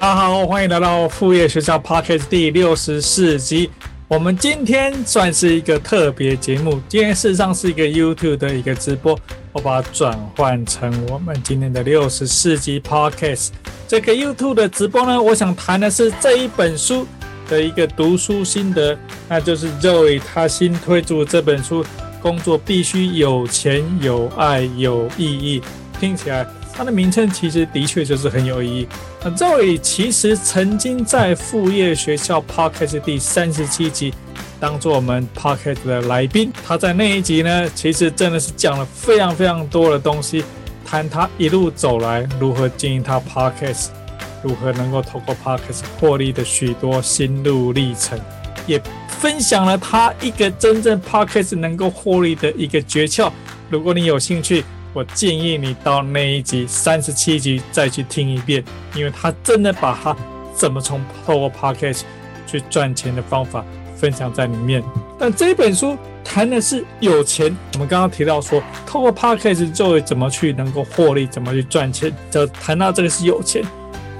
大家好，欢迎来到副业学校 Podcast 第六十四集。我们今天算是一个特别节目，今天事实上是一个 YouTube 的一个直播，我把它转换成我们今天的六十四集 Podcast。这个 YouTube 的直播呢，我想谈的是这一本书的一个读书心得，那就是 Zoe 他新推出这本书，工作必须有钱、有爱、有意义，听起来。它的名称其实的确就是很有意义。那 Zoe 其实曾经在副业学校 Podcast 第三十七集当做我们 Podcast 的来宾。他在那一集呢，其实真的是讲了非常非常多的东西，谈他一路走来如何经营他 Podcast，如何能够透过 Podcast 获利的许多心路历程，也分享了他一个真正 Podcast 能够获利的一个诀窍。如果你有兴趣，我建议你到那一集三十七集再去听一遍，因为他真的把他怎么从透过 Podcast 去赚钱的方法分享在里面。但这本书谈的是有钱，我们刚刚提到说，透过 Podcast 就会怎么去能够获利，怎么去赚钱，就谈到这个是有钱。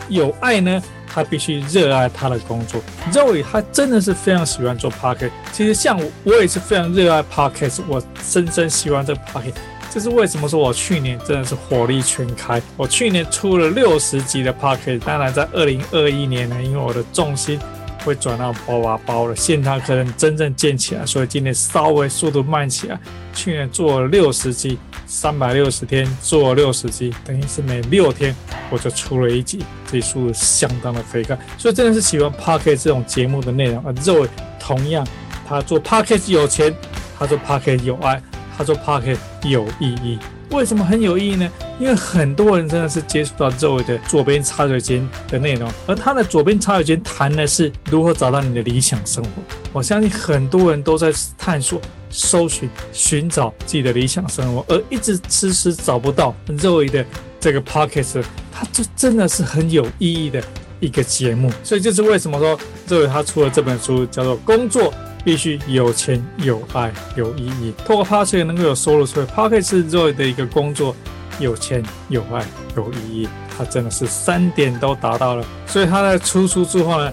有爱呢，他必须热爱他的工作。Zoe 他真的是非常喜欢做 Podcast，其实像我，我也是非常热爱 Podcast，我深深喜欢这个 Podcast。这是为什么说我去年真的是火力全开？我去年出了六十集的 Podcast，当然在二零二一年呢，因为我的重心会转到包娃包了，线上课程真正建起来，所以今年稍微速度慢起来。去年做了六十集，三百六十天做六十集，等于是每六天我就出了一集，这速度相当的飞快。所以真的是喜欢 Podcast 这种节目的内容。而 Zoe 同样，他做 Podcast 有钱，他做 Podcast 有爱。他做 Podcast 有意义，为什么很有意义呢？因为很多人真的是接触到周围的左边茶水间的内容，而他的左边茶水间谈的是如何找到你的理想生活。我相信很多人都在探索、搜寻、寻找自己的理想生活，而一直迟迟找不到 Zoe 的这个 Podcast，它就真的是很有意义的一个节目。所以这是为什么说 Zoe 他出了这本书，叫做《工作》。必须有钱、有爱、有意义。透过 Podcast 能够有收入，所以 Podcast 是 Joy 的一个工作，有钱、有爱、有意义。他真的是三点都达到了。所以他在出书之后呢，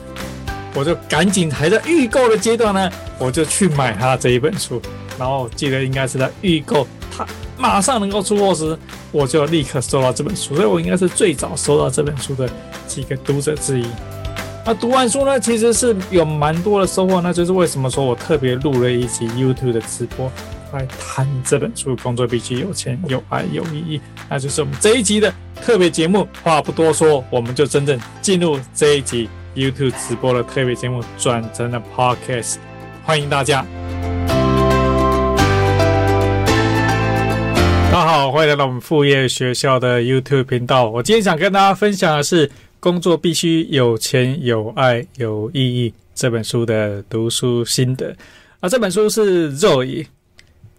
我就赶紧还在预购的阶段呢，我就去买他这一本书。然后记得应该是在预购，他马上能够出货时，我就立刻收到这本书。所以我应该是最早收到这本书的几个读者之一。那读完书呢，其实是有蛮多的收获。那就是为什么说我特别录了一集 YouTube 的直播来谈这本书《工作必须有钱、有爱、有意义》。那就是我们这一集的特别节目。话不多说，我们就真正进入这一集 YouTube 直播的特别节目，转成了 Podcast。欢迎大家！大家好，欢迎来到我们副业学校的 YouTube 频道。我今天想跟大家分享的是。工作必须有钱、有爱、有意义。这本书的读书心得啊，这本书是 Zoe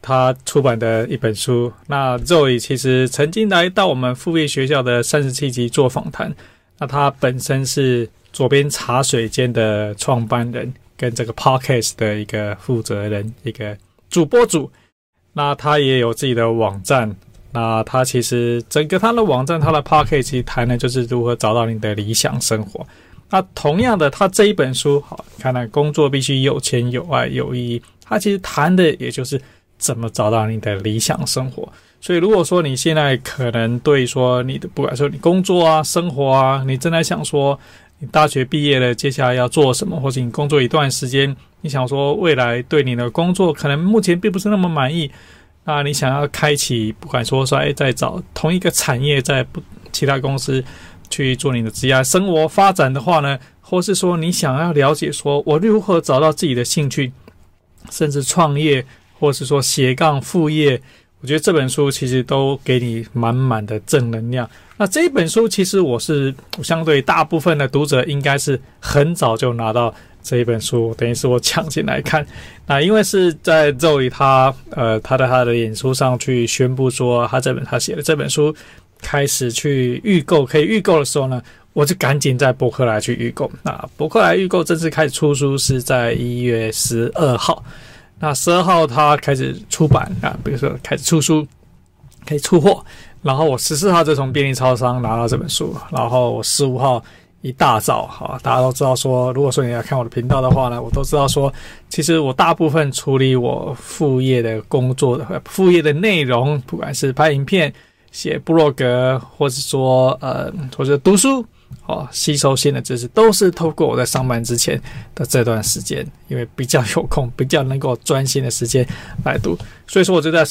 他出版的一本书。那 Zoe 其实曾经来到我们副业学校的三十七集做访谈。那他本身是左边茶水间的创办人，跟这个 Podcast 的一个负责人，一个主播主。那他也有自己的网站。那他其实整个他的网站，他的 podcast 其实谈的就是如何找到你的理想生活。那同样的，他这一本书，好，看来工作必须有钱、有爱、有意义。他其实谈的也就是怎么找到你的理想生活。所以，如果说你现在可能对说你的，不管说你工作啊、生活啊，你正在想说你大学毕业了，接下来要做什么，或者你工作一段时间，你想说未来对你的工作可能目前并不是那么满意。那你想要开启，不管说说，哎，在找同一个产业，在不其他公司去做你的职业生活发展的话呢，或是说你想要了解，说我如何找到自己的兴趣，甚至创业，或是说斜杠副业，我觉得这本书其实都给你满满的正能量。那这一本书其实我是相对大部分的读者应该是很早就拿到这一本书，等于是我抢进来看。那因为是在 Zoe 他呃他在他的脸书上去宣布说他这本他写的这本书开始去预购可以预购的时候呢，我就赶紧在博客来去预购。那博客来预购正式开始出书是在一月十二号。那十二号他开始出版啊，比如说开始出书，可以出货。然后我十四号就从便利超商拿到这本书，然后我十五号一大早，哈，大家都知道说，如果说你要看我的频道的话呢，我都知道说，其实我大部分处理我副业的工作的副业的内容，不管是拍影片、写部落格，或者说呃，或者读书。哦，吸收新的知识都是透过我在上班之前的这段时间，因为比较有空，比较能够专心的时间来读，所以说我就在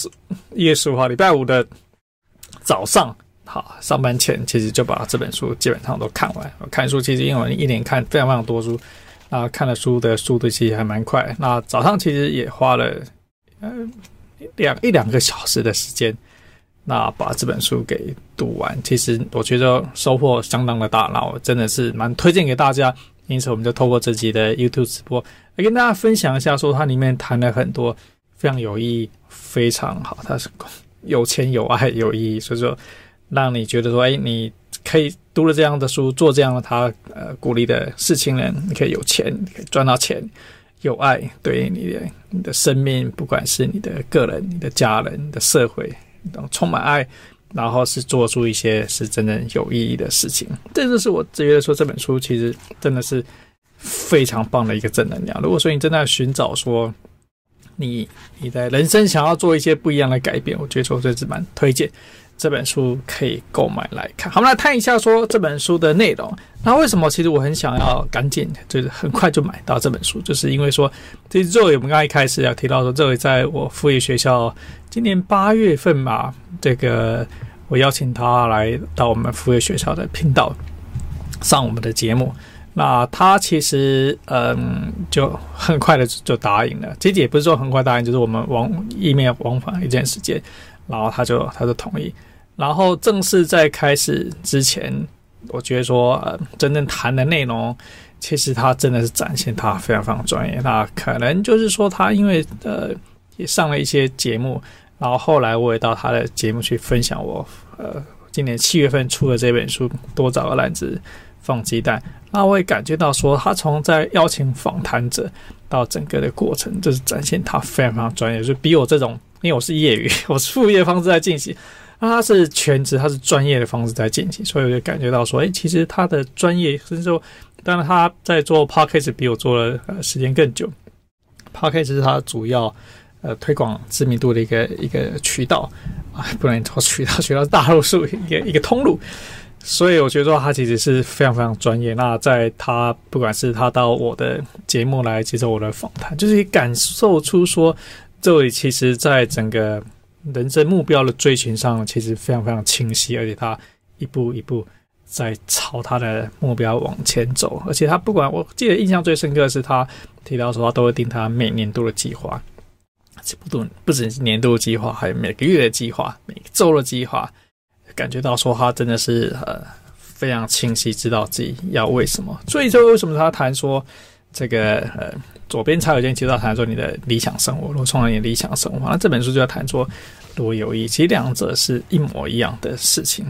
一月十五号礼拜五的早上，好，上班前其实就把这本书基本上都看完。我看书其实因为一年看非常非常多书，啊，看了书的速度其实还蛮快。那早上其实也花了呃两一两个小时的时间。那把这本书给读完，其实我觉得收获相当的大，那我真的是蛮推荐给大家。因此，我们就透过这集的 YouTube 直播来跟大家分享一下，说它里面谈了很多非常有意义、非常好，它是有钱有爱有意义，所以说让你觉得说，哎，你可以读了这样的书，做这样的他呃鼓励的事情呢，你可以有钱，你可以赚到钱，有爱对你的你的生命，不管是你的个人、你的家人、你的社会。充满爱，然后是做出一些是真正有意义的事情。这就是我觉得说这本书其实真的是非常棒的一个正能量。如果说你正在寻找说你你的人生想要做一些不一样的改变，我觉得说这是蛮推荐。这本书可以购买来看。好，我们来看一下说这本书的内容。那为什么其实我很想要赶紧就是很快就买到这本书，就是因为说，这作为我们刚一开始要提到说这位在我副业学校今年八月份嘛，这个我邀请他来到我们副业学校的频道上我们的节目。那他其实嗯就很快的就答应了，其实也不是说很快答应，就是我们往 email 往返一段时间，然后他就他就同意。然后正式在开始之前，我觉得说，呃，真正谈的内容，其实他真的是展现他非常非常专业。那可能就是说，他因为呃也上了一些节目，然后后来我也到他的节目去分享我呃今年七月份出的这本书《多找个篮子放鸡蛋》。那我也感觉到说，他从在邀请访谈者到整个的过程，就是展现他非常非常专业，就比我这种，因为我是业余，我是副业方式在进行。那他是全职，他是专业的方式在进行，所以我就感觉到说，哎，其实他的专业，甚至说，当然他在做 Podcast 比我做了呃时间更久，Podcast 是他主要呃推广知名度的一个一个渠道啊，不能说渠道，渠道是大多数一个一个通路，所以我觉得说他其实是非常非常专业。那在他不管是他到我的节目来接受我的访谈，就是感受出说，这位其实在整个。人生目标的追寻上，其实非常非常清晰，而且他一步一步在朝他的目标往前走。而且他不管，我记得印象最深刻的是他提到说，他都会定他每年度的计划，不不不只是年度计划，还有每个月的计划、每个周的计划。感觉到说他真的是呃非常清晰，知道自己要为什么。所以就为什么他谈说这个呃。左边才有间提到谈说你的理想生活，如果创造你的理想生活，那这本书就要谈说如果有意义。其实两者是一模一样的事情。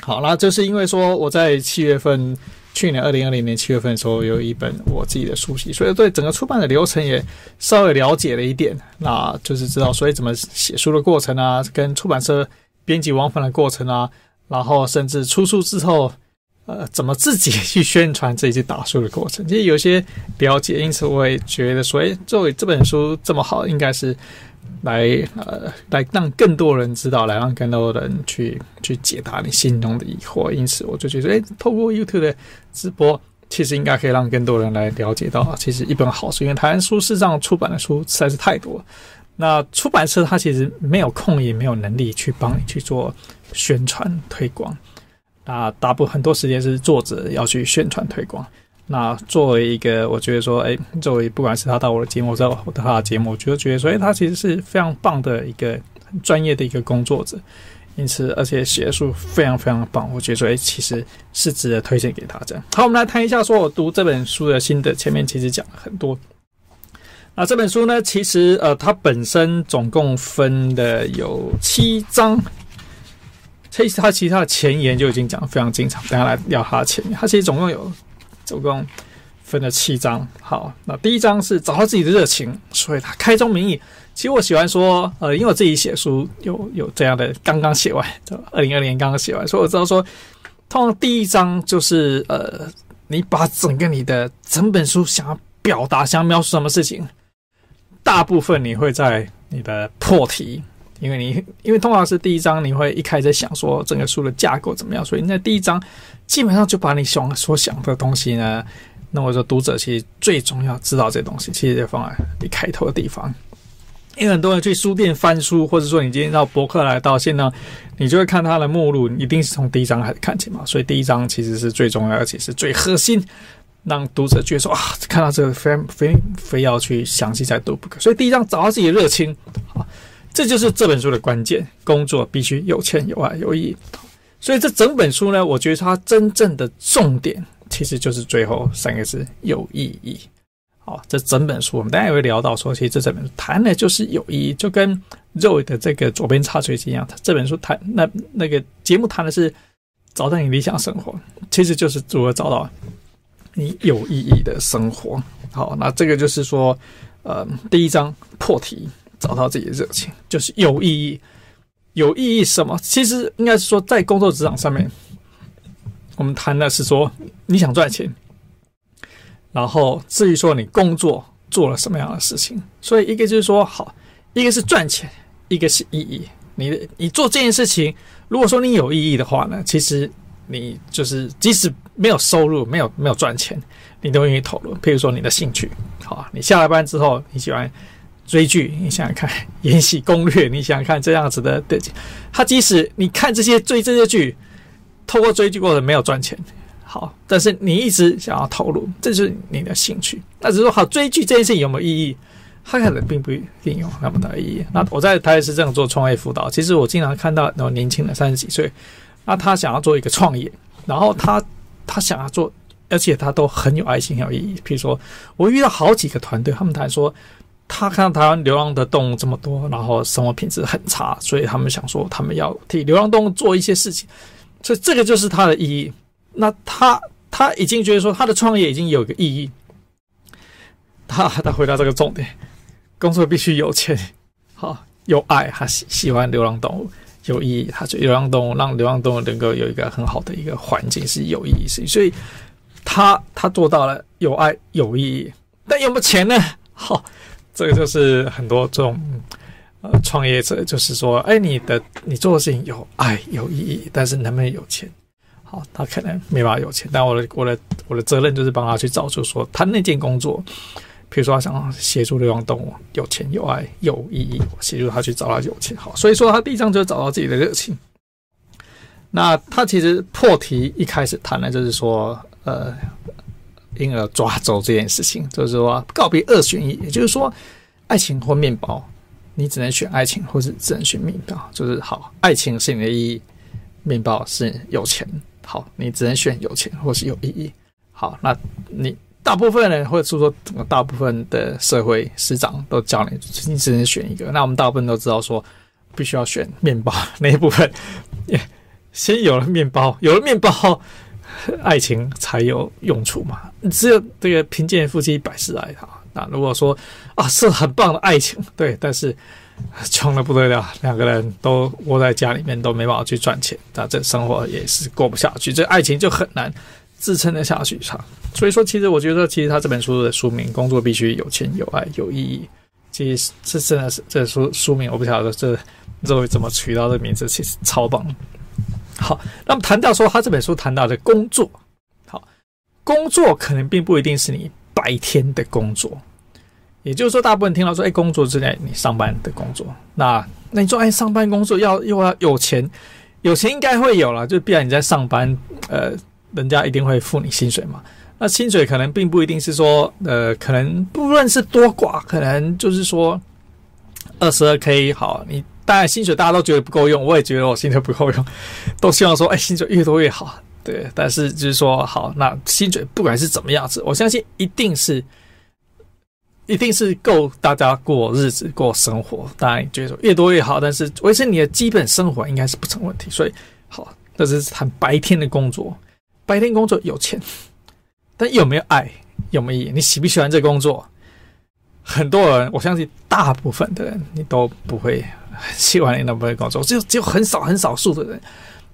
好，那就是因为说我在七月份，去年二零二零年七月份的时候有一本我自己的书籍，所以对整个出版的流程也稍微了解了一点。那就是知道所以怎么写书的过程啊，跟出版社编辑往返的过程啊，然后甚至出书之后。呃，怎么自己去宣传自己去打书的过程，其实有些了解，因此我也觉得说，哎，作为这本书这么好，应该是来呃来让更多人知道，来让更多人去去解答你心中的疑惑。因此，我就觉得，哎，透过 YouTube 的直播，其实应该可以让更多人来了解到，其实一本好书，因为台湾书市上出版的书实在是太多，那出版社它其实没有空也没有能力去帮你去做宣传推广。那大部分很多时间是作者要去宣传推广。那作为一个，我觉得说，哎，作为不管是他到我的节目，或者我到他的节目，我觉得觉得说，哎，他其实是非常棒的一个专业的一个工作者。因此，而且写的书非常非常棒，我觉得说，哎，其实是值得推荐给大家。好，我们来谈一下，说我读这本书的心得。前面其实讲了很多。那这本书呢，其实呃，它本身总共分的有七章。其实它其他的前言就已经讲的非常精彩，等下来聊他的前言。他其实总共有总共分了七章。好，那第一章是找到自己的热情，所以他开宗明义。其实我喜欢说，呃，因为我自己写书有有这样的，刚刚写完，就二零二零年刚刚写完，所以我知道说，通常第一章就是呃，你把整个你的整本书想要表达、想要描述什么事情。大部分你会在你的破题，因为你因为通常是第一章，你会一开始想说整个书的架构怎么样，所以你在第一章基本上就把你想所想的东西呢，那我说读者其实最重要知道这东西，其实就放在你开头的地方。因为很多人去书店翻书，或者说你今天到博客来到现在，你就会看它的目录，一定是从第一章开始看起嘛，所以第一章其实是最重要，而且是最核心。让读者觉得说啊，看到这个非非非要去详细再读不可。所以第一章找到自己的热情，啊，这就是这本书的关键。工作必须有钱、有爱、有意义。所以这整本书呢，我觉得它真正的重点其实就是最后三个字：有意义。好，这整本书我们大家也会聊到说，其实这整本书谈的就是有意义，就跟 Zoe 的这个左边插水间一样。他这本书谈那那个节目谈的是找到你理想生活，其实就是如何找到。你有意义的生活，好，那这个就是说，呃，第一章破题，找到自己的热情，就是有意义。有意义什么？其实应该是说，在工作职场上面，我们谈的是说你想赚钱，然后至于说你工作做了什么样的事情，所以一个就是说，好，一个是赚钱，一个是意义。你你做这件事情，如果说你有意义的话呢，其实。你就是即使没有收入，没有没有赚钱，你都愿意投入。譬如说你的兴趣，好，你下了班之后你喜欢追剧，你想想看《延禧攻略》，你想想看这样子的对，他即使你看这些追这些剧，透过追剧过程没有赚钱，好，但是你一直想要投入，这就是你的兴趣。那只是说好追剧这件事情有没有意义？它可能并不一定有那么大意义。那我在台北市政府做创业辅导，其实我经常看到那种年轻的三十几岁。那他想要做一个创业，然后他他想要做，而且他都很有爱心、很有意义。比如说，我遇到好几个团队，他们谈说，他看到台湾流浪的动物这么多，然后生活品质很差，所以他们想说，他们要替流浪动物做一些事情。所以这个就是他的意义。那他他已经觉得说，他的创业已经有一个意义。他他回到这个重点，工作必须有钱，好有爱，他喜喜欢流浪动物。有意义，他觉得流浪动物让流浪动物能够有一个很好的一个环境是有意义事情，所以他他做到了有爱有意义，但有没有钱呢？好，这个就是很多这种呃创业者就是说，哎，你的你做的事情有爱有意义，但是能不能有钱？好，他可能没办法有钱，但我的我的我的责任就是帮他去找出说他那件工作。比如说，他想协助流浪动物，有钱有爱有意义，协助他去找到有钱好。所以说，他第一章就找到自己的热情。那他其实破题一开始谈的就是说，呃，婴儿抓走这件事情，就是说告别二选一，也就是说，爱情或面包，你只能选爱情，或是只能选面包。就是好，爱情是你的意义，面包是有钱。好，你只能选有钱或是有意义。好，那你。大部分人，或者是说，大部分的社会师长都教你，你只能选一个。那我们大部分都知道说，必须要选面包那一部分。先有了面包，有了面包，爱情才有用处嘛。只有这个贫贱夫妻百事哀哈。那如果说啊，是很棒的爱情，对，但是穷得不得了，两个人都窝在家里面，都没办法去赚钱，那这生活也是过不下去。这爱情就很难支撑得下去，哈。所以说，其实我觉得，其实他这本书的书名“工作必须有钱、有爱、有意义”，其实这真的是这书书名，我不晓得这这位怎么取到这名字，其实超棒。好，那么谈到说他这本书谈到的工作，好，工作可能并不一定是你白天的工作，也就是说，大部分听到说，哎，工作之内你上班的工作，那那你说，哎，上班工作要又要有钱，有钱应该会有了，就必然你在上班，呃，人家一定会付你薪水嘛。那薪水可能并不一定是说，呃，可能不论是多寡，可能就是说二十二 K 好，你当然薪水大家都觉得不够用，我也觉得我薪水不够用，都希望说，哎，薪水越多越好。对，但是就是说，好，那薪水不管是怎么样子，我相信一定是，一定是够大家过日子、过生活。当然，觉得说越多越好，但是维持你的基本生活应该是不成问题。所以，好，这是谈白天的工作，白天工作有钱，但有没有爱，有没有意义？你喜不喜欢这工作？很多人，我相信大部分的人，你都不会喜欢你那份工作，只有只有很少很少数的人，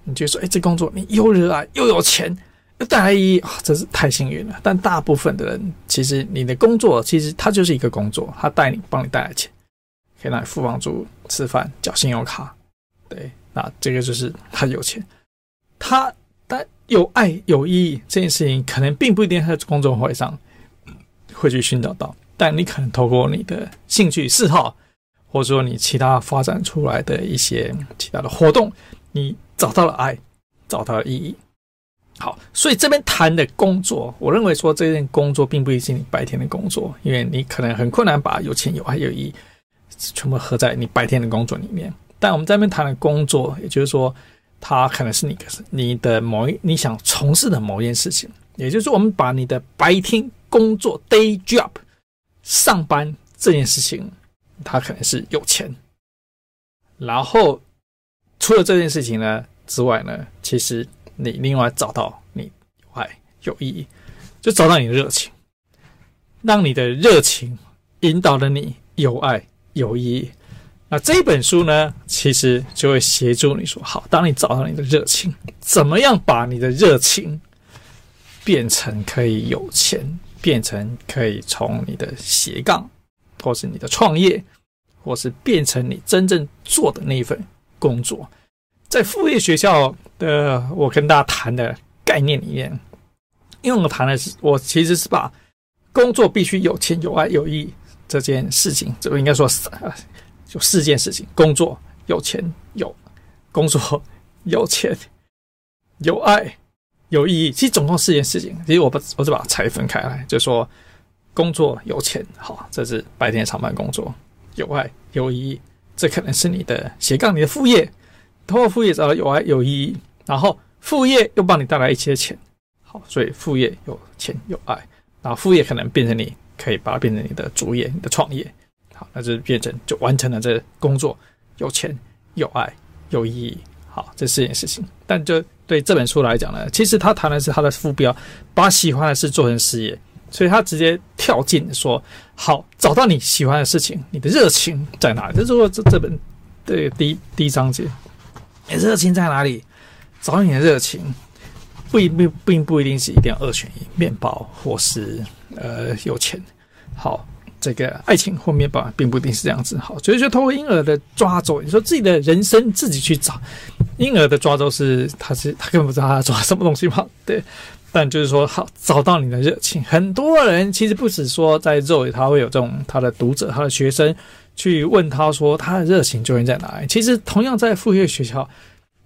你觉得说，哎，这工作你又热爱又有钱又带来意义，真是太幸运了。但大部分的人，其实你的工作其实它就是一个工作，它带你帮你带来钱，可以让你付房租、吃饭、缴信用卡，对，那这个就是他有钱，他但有爱有意义这件事情，可能并不一定在工作会上会去寻找到。但你可能透过你的兴趣嗜好，或者说你其他发展出来的一些其他的活动，你找到了爱，找到了意义。好，所以这边谈的工作，我认为说这件工作并不一定是你白天的工作，因为你可能很困难把有钱、有爱、有意义全部合在你白天的工作里面。但我们这边谈的工作，也就是说，它可能是你你的某一你想从事的某一件事情，也就是，我们把你的白天工作 day job。上班这件事情，他可能是有钱。然后除了这件事情呢之外呢，其实你另外找到你有爱有意义，就找到你的热情，让你的热情引导了你有爱有意义。那这本书呢，其实就会协助你说：好，当你找到你的热情，怎么样把你的热情变成可以有钱？变成可以从你的斜杠，或是你的创业，或是变成你真正做的那一份工作，在副业学校的我跟大家谈的概念里面，因为我谈的是我其实是把工作必须有钱、有爱、有意义这件事情，这个应该说是就四件事情：工作有钱、有工作有钱、有爱。有意义，其实总共四件事情。其实我把我是把它拆分开来，就说工作有钱，好，这是白天上班工作；有爱有意义，这可能是你的斜杠，你的副业。通过副业找到有爱有意义，然后副业又帮你带来一些钱，好，所以副业有钱有爱，然后副业可能变成你可以把它变成你的主业，你的创业，好，那就变成就完成了这工作有钱有爱有意义。好，这四件事情，但就对这本书来讲呢，其实他谈的是他的副标，把喜欢的事做成事业，所以他直接跳进说：好，找到你喜欢的事情，你的热情在哪里？就是说这这本对第一第一章节，你热情在哪里？找你的热情，不一并并不一定是一定要二选一，面包或是呃有钱。好。这个爱情或面包并不一定是这样子，好，所以说通过婴儿的抓走，你说自己的人生自己去找，婴儿的抓周是他是他根本不知道他抓什么东西嘛，对，但就是说好找到你的热情，很多人其实不止说在肉里他会有这种他的读者他的学生去问他说他的热情究竟在哪里，其实同样在副业学校，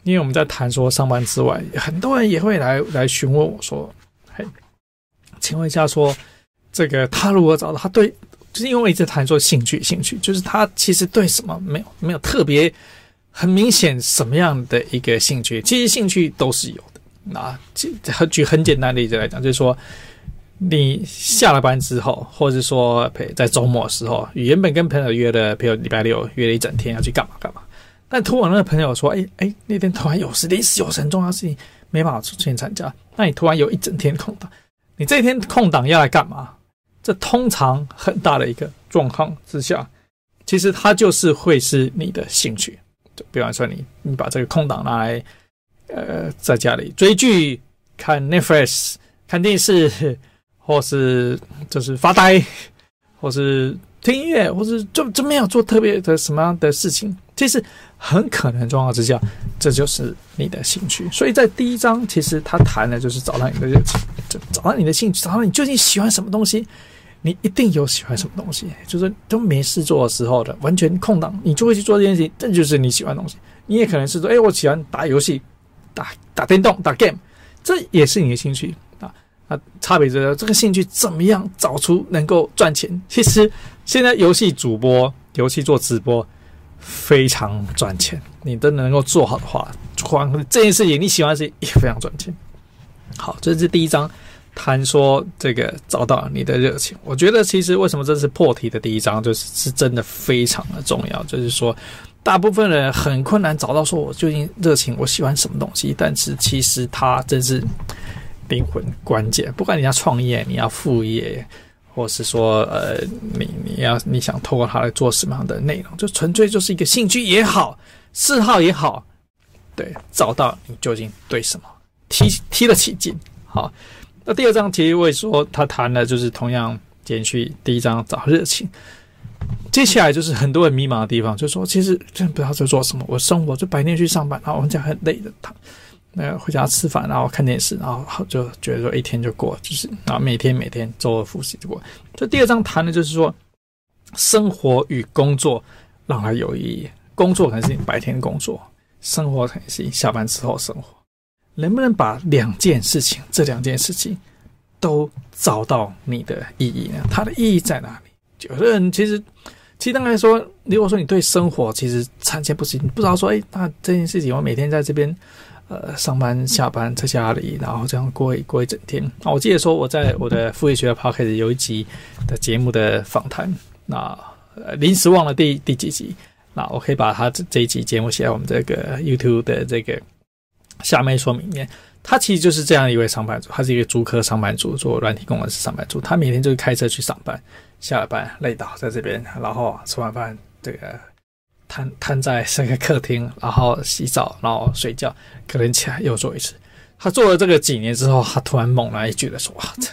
因为我们在谈说上班之外，很多人也会来来询问我说，嘿，请问一下说这个他如果找到他对。就是因为一直谈说兴趣，兴趣就是他其实对什么没有没有特别很明显什么样的一个兴趣，其实兴趣都是有的。那举很简单的例子来讲，就是说你下了班之后，或者说在周末的时候，原本跟朋友约的，比如礼拜六约了一整天要去干嘛干嘛，但突然那个朋友说，哎哎，那天突然有事，临时有很重要的事情没办法出现参加，那你突然有一整天空档，你这一天空档要来干嘛？这通常很大的一个状况之下，其实它就是会是你的兴趣。就比方说，你你把这个空档拿来，呃，在家里追剧、看 Netflix、看电视，或是就是发呆，或是听音乐，或是就就没有做特别的什么样的事情。其实很可能状况之下，这就是你的兴趣。所以在第一章，其实他谈的就是找到你的热情，就找到你的兴趣，找到你究竟喜欢什么东西。你一定有喜欢什么东西，就是都没事做的时候的完全空档，你就会去做这件事情，这就是你喜欢的东西。你也可能是说，哎，我喜欢打游戏，打打电动，打 game，这也是你的兴趣啊。那差别就是这个兴趣怎么样找出能够赚钱？其实现在游戏主播、游戏做直播非常赚钱。你都能够做好的话，光这件事情你喜欢的事情也非常赚钱。好，这是第一章，谈说这个找到你的热情。我觉得其实为什么这是破题的第一章，就是是真的非常的重要。就是说，大部分人很困难找到说我究竟热情，我喜欢什么东西。但是其实它真是灵魂关键。不管你要创业，你要副业。或是说，呃，你你要你想透过它来做什么样的内容，就纯粹就是一个兴趣也好，嗜好也好，对，找到你究竟对什么踢踢 得起劲。好，那第二章其实会说他谈的就是同样延续第一章找热情，接下来就是很多人迷茫的地方，就说其实真不知道在做什么，我生活就白天去上班，然后我们讲很累的他。那个回家吃饭，然后看电视，然后就觉得说一天就过，就是然后每天每天周而复始就过。这第二章谈的就是说，生活与工作让它有意义。工作可能是你白天工作，生活可能是你下班之后生活。能不能把两件事情，这两件事情都找到你的意义呢？它的意义在哪？有的人其实，其实当然说，如果说你对生活其实参差不齐，你不知道说，哎，那这件事情我每天在这边。呃，上班下班在家里，然后这样过一过一整天。啊，我记得说我在我的副业学的 podcast 有一集的节目的访谈，那呃临时忘了第第几集，那我可以把他这这一集节目写在我们这个 YouTube 的这个下面说明里面。他其实就是这样一位上班族，他是一个租客上班族，做软体工程师上班族。他每天就是开车去上班，下了班累倒在这边，然后吃完饭这个。瘫瘫在这个客厅，然后洗澡，然后睡觉，可能起来又做一次。他做了这个几年之后，他突然猛然一句的说：“哇，这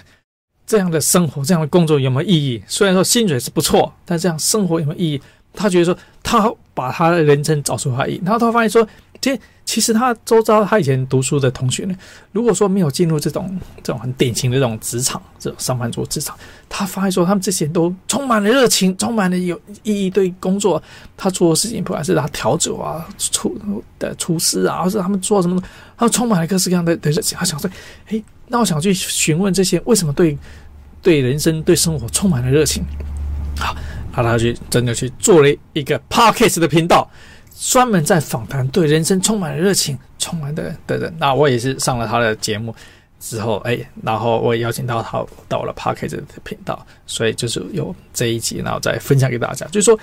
这样的生活，这样的工作有没有意义？虽然说薪水是不错，但这样生活有没有意义？”他觉得说，他把他的人生找出他意义，然后他发现说，这。其实他周遭他以前读书的同学呢，如果说没有进入这种这种很典型的这种职场，这种上班族职场，他发现说他们这些人都充满了热情，充满了有意义，对工作他做的事情，不管是他调酒啊、厨的厨师啊，或是他们做什么，他们充满了各式各样的的热情。他想说，哎，那我想去询问这些为什么对对人生、对生活充满了热情。好，然后他去真的去做了一个 Podcast 的频道。专门在访谈对人生充满热情、充满的的人，那我也是上了他的节目之后，哎，然后我也邀请到他到了 Podcast 的频道，所以就是有这一集，然后再分享给大家。就是说，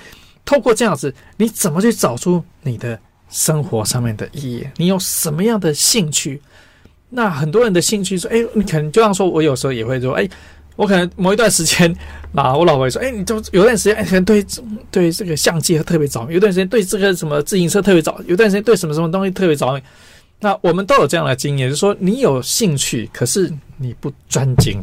透过这样子，你怎么去找出你的生活上面的意义？你有什么样的兴趣？那很多人的兴趣说，哎，你可能就像说，我有时候也会说，哎。我可能某一段时间，啊，我老婆说：“哎，你就有段时间，哎，可能对对这个相机特别着迷；有段时间对这个什么自行车特别着；有段时间对什么什么东西特别着迷。”那我们都有这样的经验，就是说你有兴趣，可是你不专精。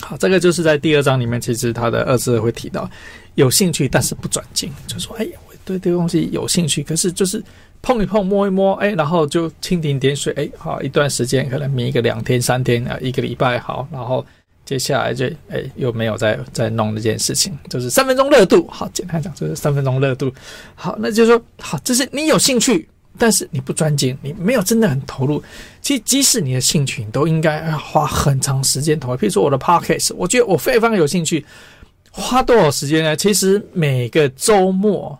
好，这个就是在第二章里面，其实他的二字会提到有兴趣，但是不专精，就说，哎，我对这个东西有兴趣，可是就是碰一碰、摸一摸，哎，然后就蜻蜓点水，哎，好一段时间，可能迷个两天、三天啊，一个礼拜，好，然后。接下来就哎，又没有再再弄这件事情，就是三分钟热度。好，简单讲就是三分钟热度。好，那就是说，好，这是你有兴趣，但是你不专精，你没有真的很投入。其实，即使你的兴趣，你都应该花很长时间投入。譬如说我的 podcast，我觉得我非常有兴趣，花多少时间呢？其实每个周末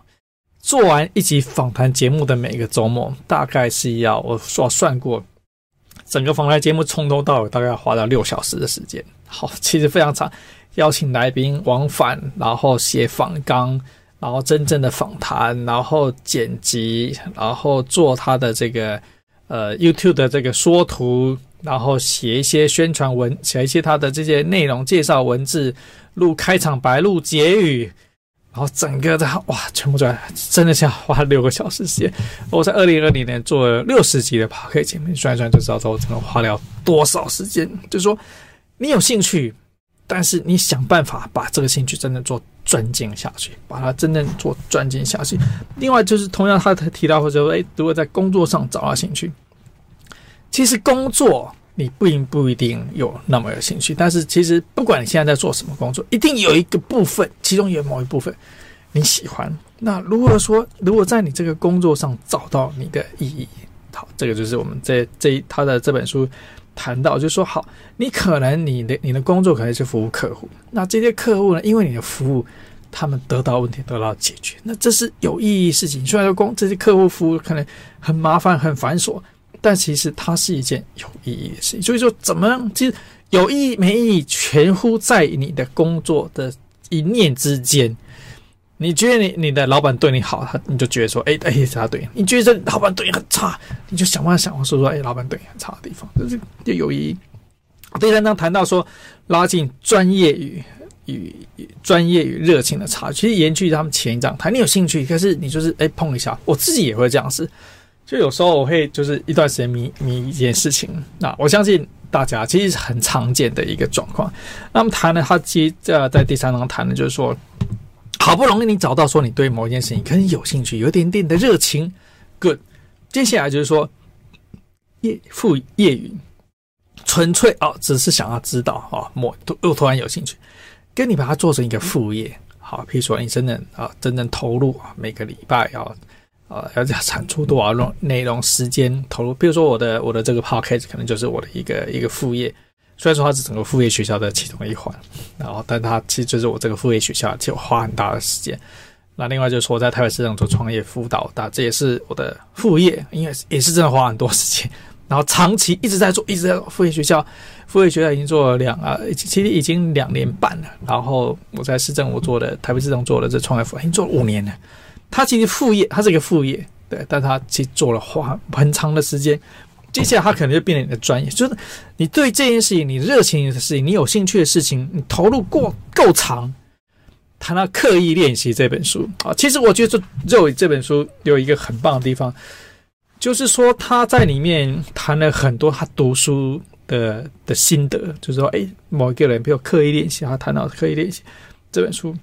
做完一集访谈节目的每个周末，大概是要我所算过。整个访谈节目从头到尾大概要花到六小时的时间，好，其实非常长。邀请来宾往返，然后写访纲，然后真正的访谈，然后剪辑，然后做他的这个呃 YouTube 的这个说图，然后写一些宣传文，写一些他的这些内容介绍文字，录开场白，录结语。然后整个的哇，全部转真的是要花六个小时时间。我在二零二零年做了六十集的 Podcast 节目，算一算就知道说我真的花了多少时间。就是说，你有兴趣，但是你想办法把这个兴趣真的做专精下去，把它真正做专精下去。另外就是同样他提到或者说，哎，如果在工作上找到兴趣，其实工作。你并不一定有那么有兴趣，但是其实不管你现在在做什么工作，一定有一个部分，其中有某一部分你喜欢。那如果说，如果在你这个工作上找到你的意义，好，这个就是我们这这他的这本书谈到，就是说，好，你可能你的你的工作可能是服务客户，那这些客户呢，因为你的服务他们得到问题得到解决，那这是有意义事情。虽然说工这些客户服务可能很麻烦很繁琐，但其实它是一件有意义的事情。所以说，怎么样？其实有意义没意义，全乎在你的工作的一念之间。你觉得你你的老板对你好，他你就觉得说，哎哎，他对你；你觉得这老板对你很差，你就想办法想说说，哎，老板对你很差的地方，这是就有意义。第三章谈到说，拉近专业与与专业与热情的差距，其实延续他们前一章谈，你有兴趣，可是你就是哎碰一下，我自己也会这样子，就有时候我会就是一段时间迷迷一件事情，那我相信大家其实是很常见的一个状况。那么谈了，他接着在第三章谈的就是说。好不容易你找到说你对某一件事情可能有兴趣，有一点点的热情，good。接下来就是说业副业余，纯粹哦，只是想要知道哦，某又突然有兴趣，跟你把它做成一个副业，好，譬如说你真的啊，真正投入啊，每个礼拜要啊要产出多少内内容，时间投入，比如说我的我的这个 podcast 可能就是我的一个一个副业。虽然说它是整个副业学校的其中一环，然后，但它其实就是我这个副业学校，就花很大的时间。那另外就是说，在台北市政做创业辅导，那这也是我的副业，因为也是真的花很多时间。然后长期一直在做，一直在副业学校，副业学校已经做了两啊，其实已经两年半了。然后我在市政府做的台北市政做的这创业辅导，已经做了五年了。它其实副业，它是一个副业，对，但它其实做了花很长的时间。接下来，他可能就变成你的专业，就是你对这件事情，你热情的事情，你有兴趣的事情，你投入过够长。谈到刻意练习这本书啊，其实我觉得这肉这本书有一个很棒的地方，就是说他在里面谈了很多他读书的的心得，就是说，哎，某一个人比如刻意练习，他谈到刻意练习这本书，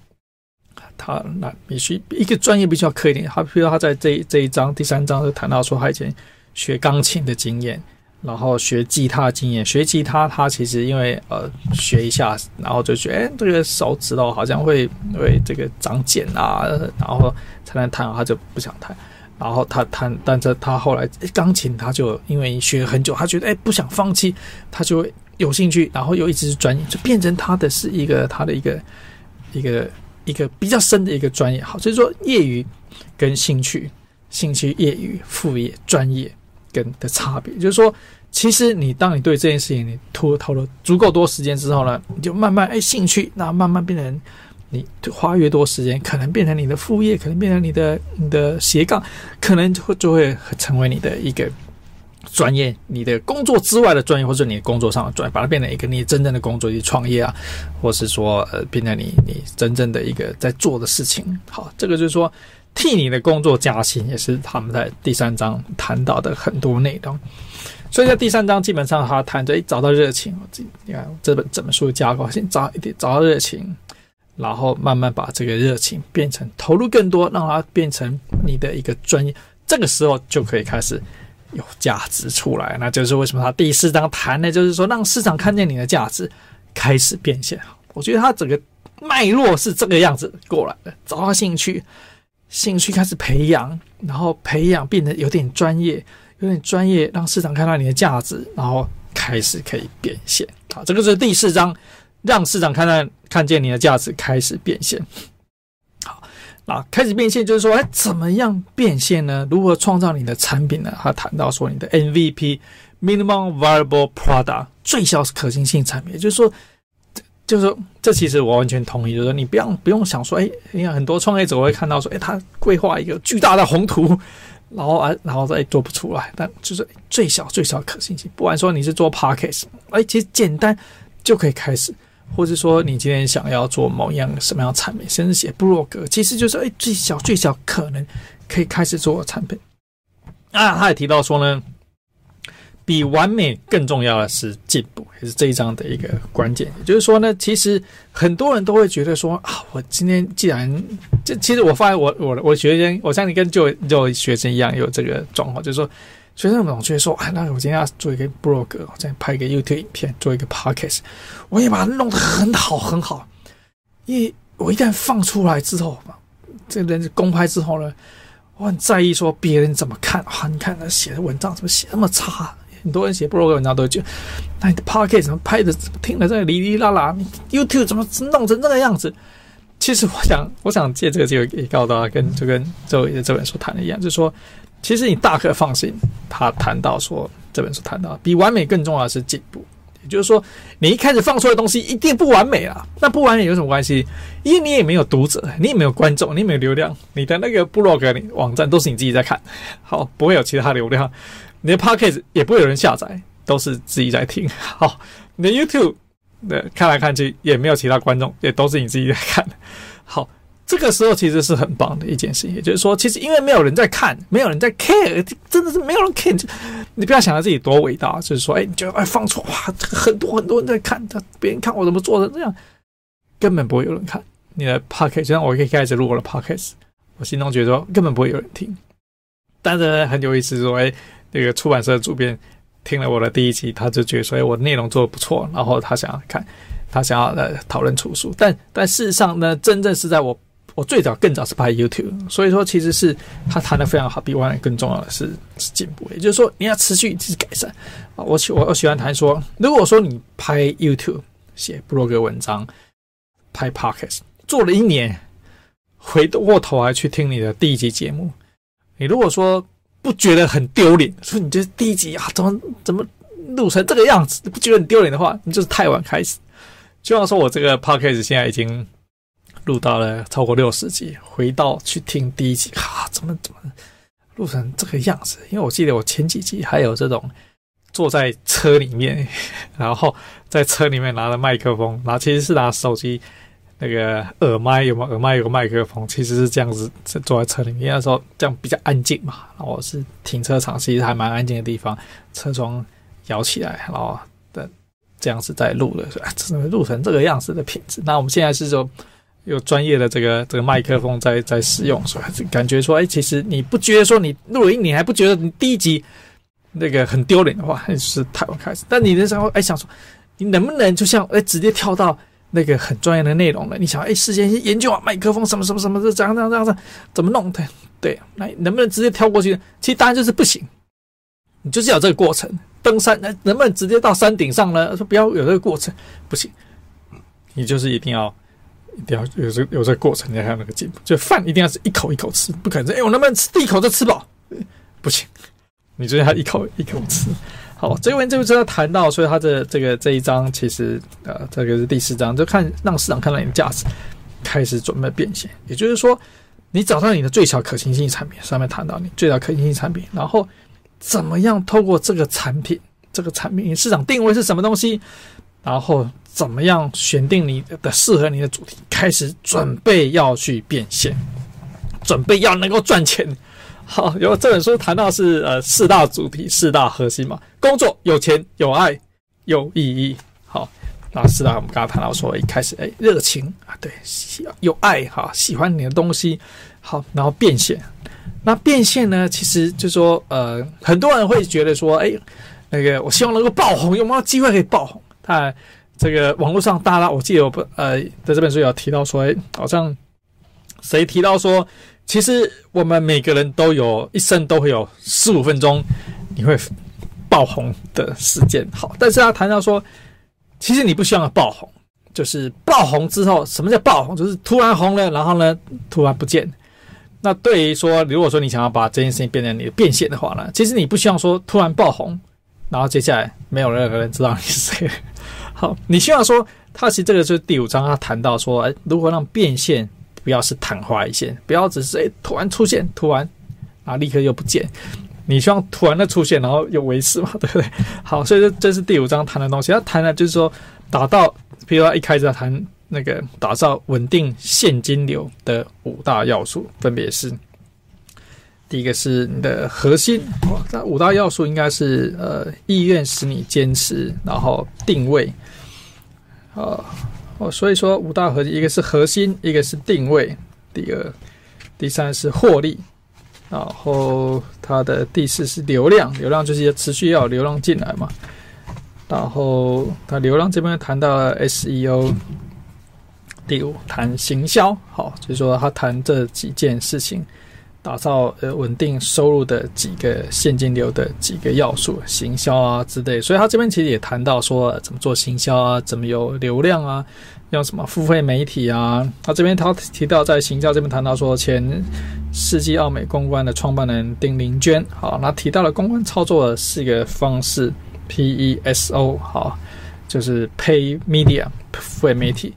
他那必须一个专业必须要刻意练习。他比如说他在这这一章第三章就谈到说，他以前。学钢琴的经验，然后学吉他的经验。学吉他，他其实因为呃学一下，然后就觉得哎，这个手指头好像会会这个长茧啊，然后才能弹，他就不想弹。然后他弹，但是他后来钢琴，他就因为学很久，他觉得哎不想放弃，他就有兴趣，然后又一直是专业，就变成他的是一个他的一个一个一个比较深的一个专业。好，所以说业余跟兴趣，兴趣业余副业专业。跟的差别，就是说，其实你当你对这件事情你投投了足够多时间之后呢，你就慢慢哎兴趣，那慢慢变成你花越多时间，可能变成你的副业，可能变成你的你的斜杠，可能就会就会成为你的一个专业，你的工作之外的专业，或者你的工作上的专业，把它变成一个你真正的工作，去创业啊，或是说呃变成你你真正的一个在做的事情。好，这个就是说。替你的工作加薪，也是他们在第三章谈到的很多内容。所以在第三章基本上他谈着，找到热情。你看这本这本书的架构，先找一点，找到热情，然后慢慢把这个热情变成投入更多，让它变成你的一个专业。这个时候就可以开始有价值出来。那就是为什么他第四章谈的，就是说让市场看见你的价值开始变现。我觉得他整个脉络是这个样子过来的，找到兴趣。兴趣开始培养，然后培养变得有点专业，有点专业，让市场看到你的价值，然后开始可以变现。好，这个是第四章，让市场看到看见你的价值，开始变现。好，那开始变现就是说，哎，怎么样变现呢？如何创造你的产品呢？他谈到说，你的 MVP（Minimum Viable Product） 最小可行性产品，也就是说。就是说，这其实我完全同意。就是说，你不要不用想说，哎，你看很多创业者会看到说，哎，他规划一个巨大的宏图，然后啊，然后再做不出来。但就是最小最小可行性。不管说你是做 Podcast，哎，其实简单就可以开始，或者说你今天想要做某样什么样的产品，甚至写部落格，其实就是哎，最小最小可能可以开始做的产品。啊，他也提到说呢。比完美更重要的是进步，也是这一章的一个关键。也就是说呢，其实很多人都会觉得说啊，我今天既然这，其实我发现我我我学生，我像你跟就就学生一样有这个状况，就是说学生总觉得说，啊，那我今天要做一个 blog，我再拍一个 YouTube 影片，做一个 podcast，我也把它弄得很好很好。因为我一旦放出来之后，这个人公开之后呢，我很在意说别人怎么看啊？你看他写的文章怎么写那么差？很多人写 blog 文章都觉得，那你的 podcast 怎么拍的、怎么听的这个哩哩啦啦？YouTube 怎么弄成这个样子？其实我想，我想借这个机会也告诉大家，跟就跟周围的这本书谈的一样，就是说，其实你大可放心，他谈到说这本书谈到比完美更重要的是进步。也就是说，你一开始放出的东西一定不完美啊。那不完美有什么关系？因为你也没有读者，你也没有观众，你也没有流量，你的那个部落格、你网站都是你自己在看，好，不会有其他流量。你的 Podcast 也不会有人下载，都是自己在听。好，你的 YouTube 的看来看去也没有其他观众，也都是你自己在看。好。这个时候其实是很棒的一件事情，也就是说，其实因为没有人在看，没有人在 care，真的是没有人 care。你不要想到自己多伟大，就是说，哎，你就哎放出哇，很多很多人在看，他别人看我怎么做的这样，根本不会有人看你的 podcast。就像我一开始录我的 podcast，我心中觉得说根本不会有人听。但是很有意思，说哎，那个出版社主编听了我的第一集，他就觉得所以，我内容做的不错，然后他想要看，他想要来讨论出书。但但事实上呢，真正是在我。我最早更早是拍 YouTube，所以说其实是他谈的非常好，比完美更重要的是是进步，也就是说你要持续去改善啊。我喜我我喜欢谈说，如果说你拍 YouTube 写部落格文章，拍 Podcast 做了一年，回过头来去听你的第一集节目，你如果说不觉得很丢脸，说你觉得第一集啊怎么怎么录成这个样子，不觉得很丢脸的话，你就是太晚开始。就像说我这个 Podcast 现在已经。录到了超过六十集，回到去听第一集，啊，怎么怎么录成这个样子？因为我记得我前几集还有这种坐在车里面，然后在车里面拿着麦克风，然后其实是拿手机那个耳麦，有没有耳麦？有个麦克风，其实是这样子坐在车里面，那时候这样比较安静嘛。然后是停车场，其实还蛮安静的地方，车窗摇起来，然后的这样子在录的，怎么录成这个样子的品质？那我们现在是说。有专业的这个这个麦克风在在使用，所以感觉说，哎，其实你不觉得说你录音，你还不觉得你第一集那个很丢脸的话，还是太晚开始。但你那时候哎想说，你能不能就像哎直接跳到那个很专业的内容了？你想哎，事先研究啊麦克风什么什么什么的，这样这样这样这样怎么弄的？对，那能不能直接跳过去？其实答案就是不行。你就是要这个过程，登山那能不能直接到山顶上呢？说不要有这个过程，不行，你就是一定要。一定要有这有这个过程，你才有那个进步。就饭一定要是一口一口吃，不可能说哎，我能不能吃第一口就吃饱？不行，你就要一口一口吃。好，这边就知道谈到，所以他的这个这一章其实呃，这个是第四章，就看让市场看到你的价值，开始准备变现。也就是说，你找到你的最小可行性产品，上面谈到你最小可行性产品，然后怎么样透过这个产品，这个产品市场定位是什么东西？然后怎么样选定你的适合你的主题？开始准备要去变现，准备要能够赚钱。好，有这本书谈到是呃四大主题、四大核心嘛，工作有钱、有爱、有意义。好，那四大我们刚刚谈到说，一开始哎热情啊，对，有爱哈，喜欢你的东西。好，然后变现。那变现呢，其实就是说呃很多人会觉得说，哎，那个我希望能够爆红，有没有机会可以爆红？他这个网络上大家，我记得我不呃，在这本书有提到说，诶，好像谁提到说，其实我们每个人都有一生都会有十五分钟你会爆红的时间。好，但是他谈到说，其实你不希望爆红，就是爆红之后，什么叫爆红？就是突然红了，然后呢，突然不见。那对于说，如果说你想要把这件事情变成你的变现的话呢，其实你不希望说突然爆红。然后接下来没有任何人知道你是谁。好，你希望说，他其实这个就是第五章，他谈到说，哎，如何让变现不要是昙花一现，不要只是哎突然出现，突然啊立刻又不见。你希望突然的出现，然后又维持嘛，对不对？好，所以这这是第五章谈的东西。他谈的就是说，打造，比如说一开始要谈那个打造稳定现金流的五大要素，分别是。第一个是你的核心，那五大要素应该是呃意愿使你坚持，然后定位，啊哦，所以说五大核心，一个是核心，一个是定位，第二、第三是获利，然后它的第四是流量，流量就是要持续要流量进来嘛，然后它流量这边谈到了 SEO，第五谈行销，好，就是说他谈这几件事情。打造呃稳定收入的几个现金流的几个要素，行销啊之类。所以他这边其实也谈到说怎么做行销啊，怎么有流量啊，用什么付费媒体啊。他这边他提到在行销这边谈到说，前世纪奥美公关的创办人丁玲娟，好，那提到了公关操作的四个方式，P E S O，好，就是 Pay Media 付费媒体。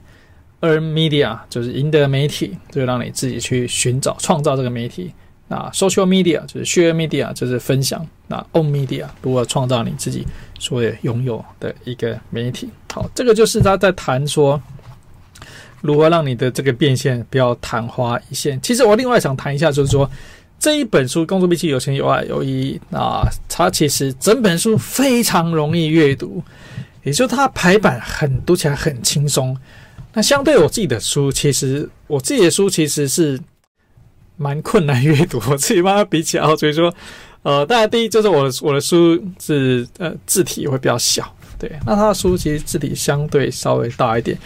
Earn media 就是赢得媒体，就让你自己去寻找、创造这个媒体。那 social media 就是 share media，就是分享。那 own media 如何创造你自己所有拥有的一个媒体？好，这个就是他在谈说如何让你的这个变现不要昙花一现。其实我另外想谈一下，就是说这一本书《工作秘笈》有钱有爱有意义啊，它其实整本书非常容易阅读，也就是它排版很读起来很轻松。那相对我自己的书，其实我自己的书其实是蛮困难阅读。我自己把它比起来，所以说，呃，当然第一就是我的我的书是呃字体会比较小，对。那他的书其实字体相对稍微大一点。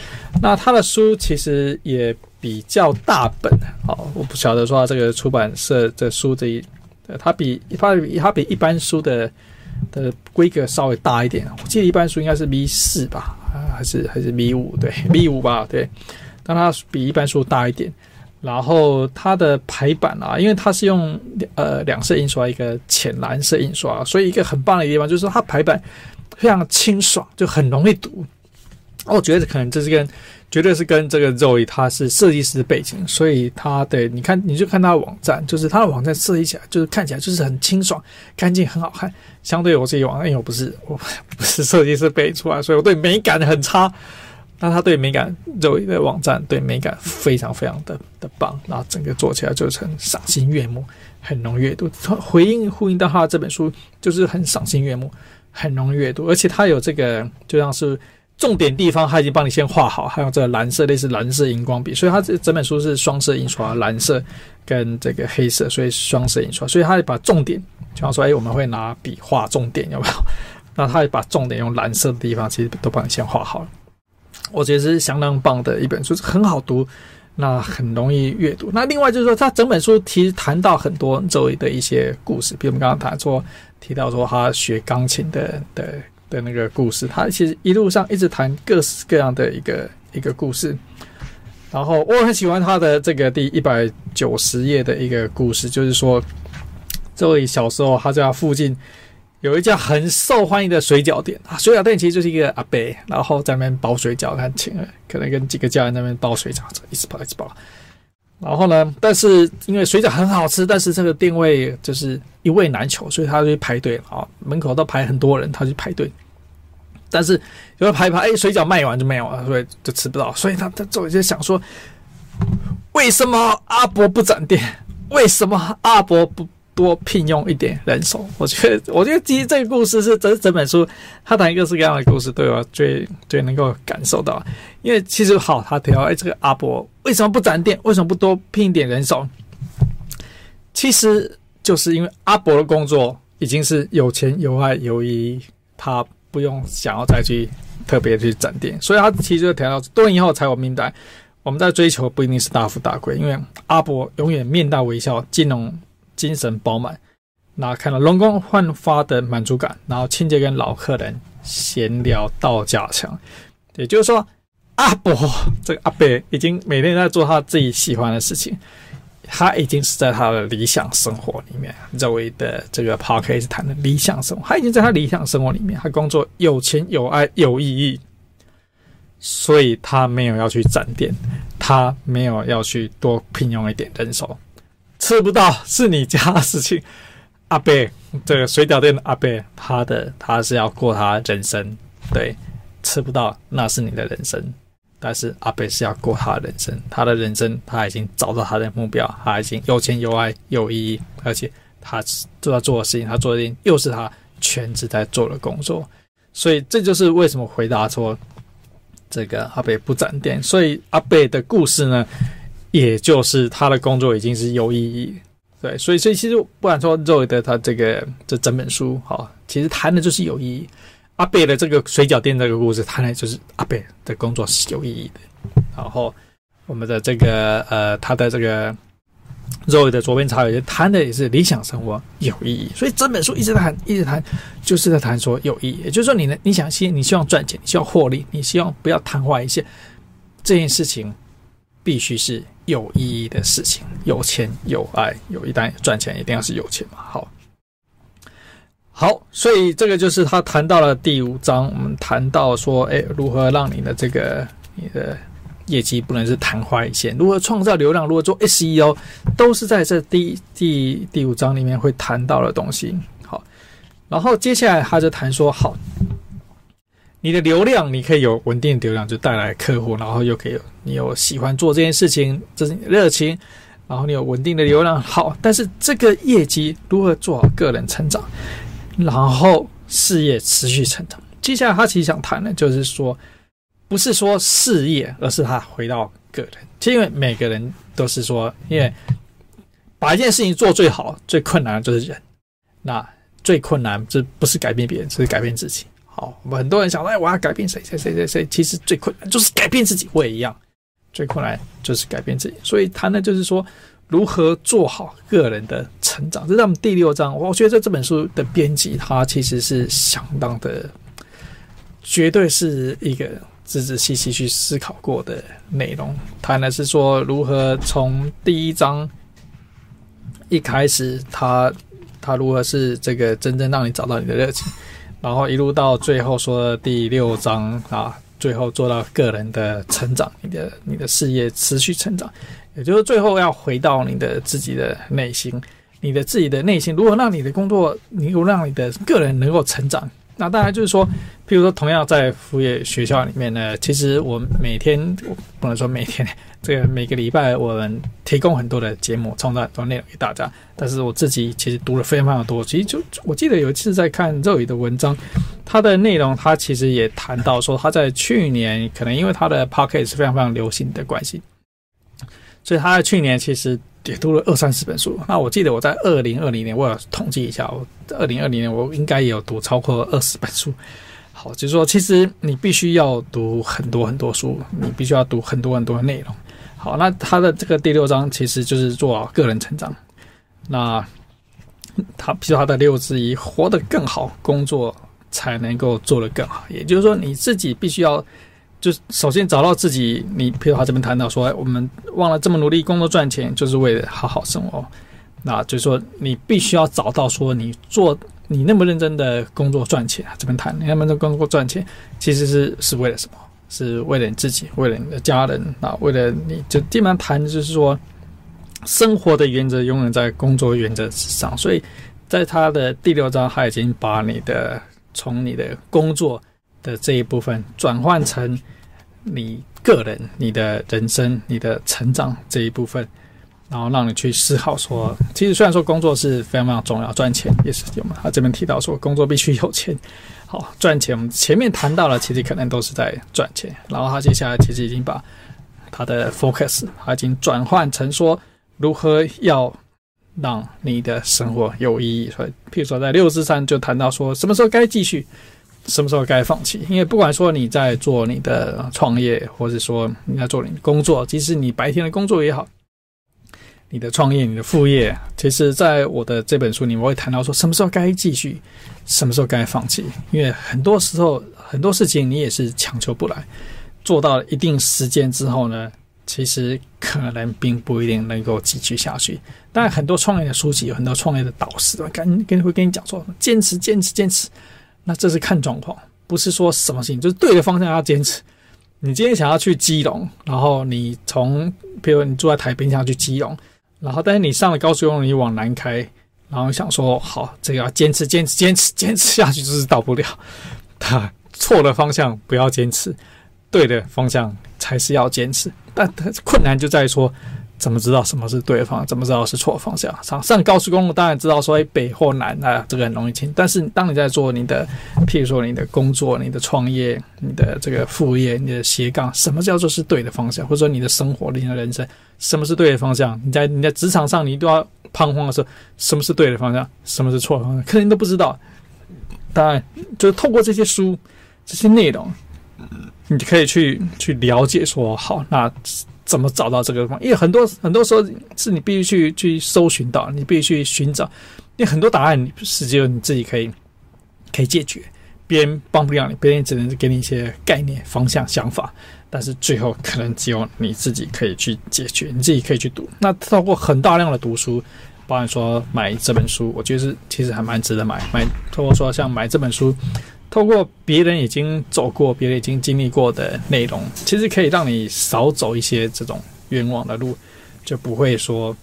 那他的书其实也比较大本，好，我不晓得说他这个出版社的书这一，它比它比它比一般书的的规格稍微大一点。我记得一般书应该是 V 四吧。啊，还是还是米五对 米五吧，对，但它比一般书大一点。然后它的排版啊，因为它是用呃两色印刷，一个浅蓝色印刷，所以一个很棒的地方就是说它排版非常清爽，就很容易读。我觉得可能这是跟绝对是跟这个 Zoe 他是设计师背景，所以他的你看你就看他的网站，就是他的网站设计起来就是看起来就是很清爽、干净、很好看。相对我自己网站，因为我不是我不是设计师背出来，所以我对美感很差。那他对美感，Zoe 的网站对美感非常非常的的棒，然后整个做起来就是很赏心悦目，很容易阅读。回应呼应到他的这本书，就是很赏心悦目，很容易阅读，而且他有这个就像是。重点地方他已经帮你先画好，还有这个蓝色类似蓝色荧光笔，所以它这整本书是双色印刷，蓝色跟这个黑色，所以双色印刷，所以他把重点，就像说，哎，我们会拿笔画重点，有没有？那他也把重点用蓝色的地方，其实都帮你先画好了。我觉得是相当棒的一本书，很好读，那很容易阅读。那另外就是说，他整本书其实谈到很多周围的一些故事，比如我们刚刚谈说提到说他学钢琴的的。的那个故事，他其实一路上一直谈各式各样的一个一个故事，然后我很喜欢他的这个第一百九十页的一个故事，就是说，这位小时候他家附近有一家很受欢迎的水饺店啊，水饺店其实就是一个阿伯，然后在那边包水饺，很请了，可能跟几个家人那边包水饺，一直包一直包。然后呢，但是因为水饺很好吃，但是这个定位就是一位难求，所以他就去排队啊，门口都排很多人，他去排队。但是有的排排，哎，水饺卖完就没有了，所以就吃不到。所以他他总是想说，为什么阿伯不展店？为什么阿伯不多聘用一点人手？我觉得，我觉得其实这个故事是整整本书他谈各式各样的故事，对我最最能够感受到。因为其实好，他提到，哎，这个阿伯为什么不展店？为什么不多聘一点人手？其实就是因为阿伯的工作已经是有钱有爱有意义，他。不用想要再去特别去展店，所以他其实就提到多年以后才有明白，我们在追求不一定是大富大贵，因为阿伯永远面带微笑，金融精神饱满，那看到容光焕发的满足感，然后亲切跟老客人闲聊道家强，也就是说，阿伯这个阿伯已经每天在做他自己喜欢的事情。他已经是在他的理想生活里面，周围的这个 Podcast 谈的理想生活，他已经在他理想生活里面，他工作有钱有爱有意义，所以他没有要去展店，他没有要去多聘用一点人手，吃不到是你家的事情。阿伯，这个水饺店的阿伯，他的他是要过他人生，对，吃不到那是你的人生。但是阿伯是要过他的人生，他的人生他已经找到他的目标，他已经有钱有爱有意义，而且他做他做的事情，他做的事情又是他全职在做的工作，所以这就是为什么回答说这个阿伯不展店。所以阿伯的故事呢，也就是他的工作已经是有意义，对，所以所以其实不管说肉的他这个这整本书哈，其实谈的就是有意义。阿贝的这个水饺店这个故事，谈来就是阿贝的工作是有意义的。然后我们的这个呃，他的这个肉的左边茶友谈的也是理想生活有意义，所以整本书一直在谈，一直谈，就是在谈说有意义。也就是说，你呢，你想希，你希望赚钱，你希望获利，你希望不要昙花一现，这件事情必须是有意义的事情。有钱有爱，有一单赚钱，一定要是有钱嘛。好，好，所以这个就是他谈到了第五章，我们谈到说，哎，如何让你的这个你的。业绩不能是昙花一现，如何创造流量，如何做 SEO，都是在这第第第五章里面会谈到的东西。好，然后接下来他就谈说，好，你的流量你可以有稳定的流量，就带来客户，然后又可以有你有喜欢做这件事情，这是你的热情，然后你有稳定的流量，好，但是这个业绩如何做好个人成长，然后事业持续成长。接下来他其实想谈的就是说。不是说事业，而是他回到个人。其实因为每个人都是说，因为把一件事情做最好，最困难的就是人。那最困难这不是改变别人，是改变自己。好，我们很多人想，哎，我要改变谁谁谁谁谁，其实最困难就是改变自己。我也一样，最困难就是改变自己。所以谈的就是说，如何做好个人的成长。这是我们第六章。我觉得这本书的编辑他其实是相当的，绝对是一个。仔仔细细去思考过的内容，谈的是说如何从第一章一开始他，他如何是这个真正让你找到你的热情，然后一路到最后说第六章啊，最后做到个人的成长，你的你的事业持续成长，也就是最后要回到你的自己的内心，你的自己的内心如何让你的工作，你如何让你的个人能够成长。那当然就是说，譬如说，同样在服务业学校里面呢，其实我每天，不能说每天，这个每个礼拜我们提供很多的节目，创造很多内容给大家。但是我自己其实读了非常非常多。其实就我记得有一次在看肉宇的文章，他的内容他其实也谈到说，他在去年可能因为他的 p o c k e t 是非常非常流行的关系，所以他在去年其实。也读了二三十本书。那我记得我在二零二零年，我统计一下，我二零二零年我应该也有读超过二十本书。好，就是说，其实你必须要读很多很多书，你必须要读很多很多的内容。好，那他的这个第六章其实就是做个人成长。那他，比如他的六之一，活得更好，工作才能够做得更好。也就是说，你自己必须要。就首先找到自己，你譬如他这边谈到说，我们忘了这么努力工作赚钱，就是为了好好生活。那就是说，你必须要找到说，你做你那么认真的工作赚钱，这边谈你那么认真工作赚钱，其实是是为了什么？是为了你自己，为了你的家人啊，为了你就基本上谈就是说，生活的原则永远在工作原则之上。所以在他的第六章，他已经把你的从你的工作的这一部分转换成。你个人、你的人生、你的成长这一部分，然后让你去思考说，其实虽然说工作是非常非常重要，赚钱也是有嘛。他这边提到说，工作必须有钱，好赚钱。我们前面谈到了，其实可能都是在赚钱。然后他接下来其实已经把他的 focus，他已经转换成说，如何要让你的生活有意义。所以，譬如说在六之三就谈到说，什么时候该继续。什么时候该放弃？因为不管说你在做你的创业，或者说你在做你的工作，即使你白天的工作也好，你的创业、你的副业，其实在我的这本书里面，会谈到说什么时候该继续，什么时候该放弃。因为很多时候很多事情你也是强求不来，做到一定时间之后呢，其实可能并不一定能够继续下去。但很多创业的书籍，有很多创业的导师，跟跟会跟你讲说，坚持、坚持、坚持。那这是看状况，不是说什么事情就是对的方向要坚持。你今天想要去基隆，然后你从，比如你住在台北想要去基隆，然后但是你上了高速公路，你往南开，然后想说好，这个要坚持坚持坚持坚持下去就是到不了。他错的方向不要坚持，对的方向才是要坚持。但困难就在于说。怎么知道什么是对方？怎么知道是错方向？上上高速公路当然知道说，哎，北或南啊，这个很容易听。但是当你在做你的，譬如说你的工作、你的创业、你的这个副业、你的斜杠，什么叫做是对的方向？或者说你的生活、你的人生，什么是对的方向？你在你在职场上，你都要彷徨的时候，什么是对的方向？什么是错的方向？可能都不知道。当然，就是透过这些书、这些内容，你可以去去了解说，好，那。怎么找到这个方？因为很多很多时候是你必须去去搜寻到，你必须去寻找。因为很多答案是只有你自己可以可以解决，别人帮不了你，别人只能给你一些概念、方向、想法，但是最后可能只有你自己可以去解决，你自己可以去读。那透过很大量的读书，包含说买这本书，我觉得是其实还蛮值得买。买透过说像买这本书，透过别人已经走过、别人已经经历过的内容，其实可以让你少走一些这种冤枉的路，就不会说。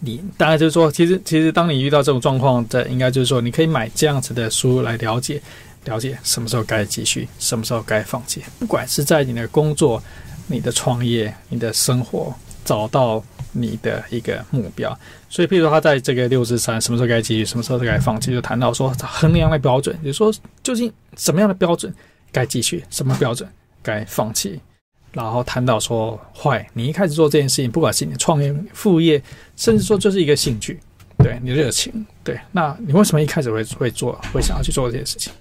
你大概就是说，其实其实当你遇到这种状况的，应该就是说，你可以买这样子的书来了解了解什么时候该继续，什么时候该放弃。不管是在你的工作、你的创业、你的生活，找到你的一个目标。所以，譬如说他在这个六之三，什么时候该继续，什么时候该放弃，就谈到说衡量的标准，就是说究竟什么样的标准该继续，什么标准该放弃。然后谈到说，坏，你一开始做这件事情，不管是你创业、副业，甚至说就是一个兴趣，对你热情，对，那你为什么一开始会会做，会想要去做这件事情？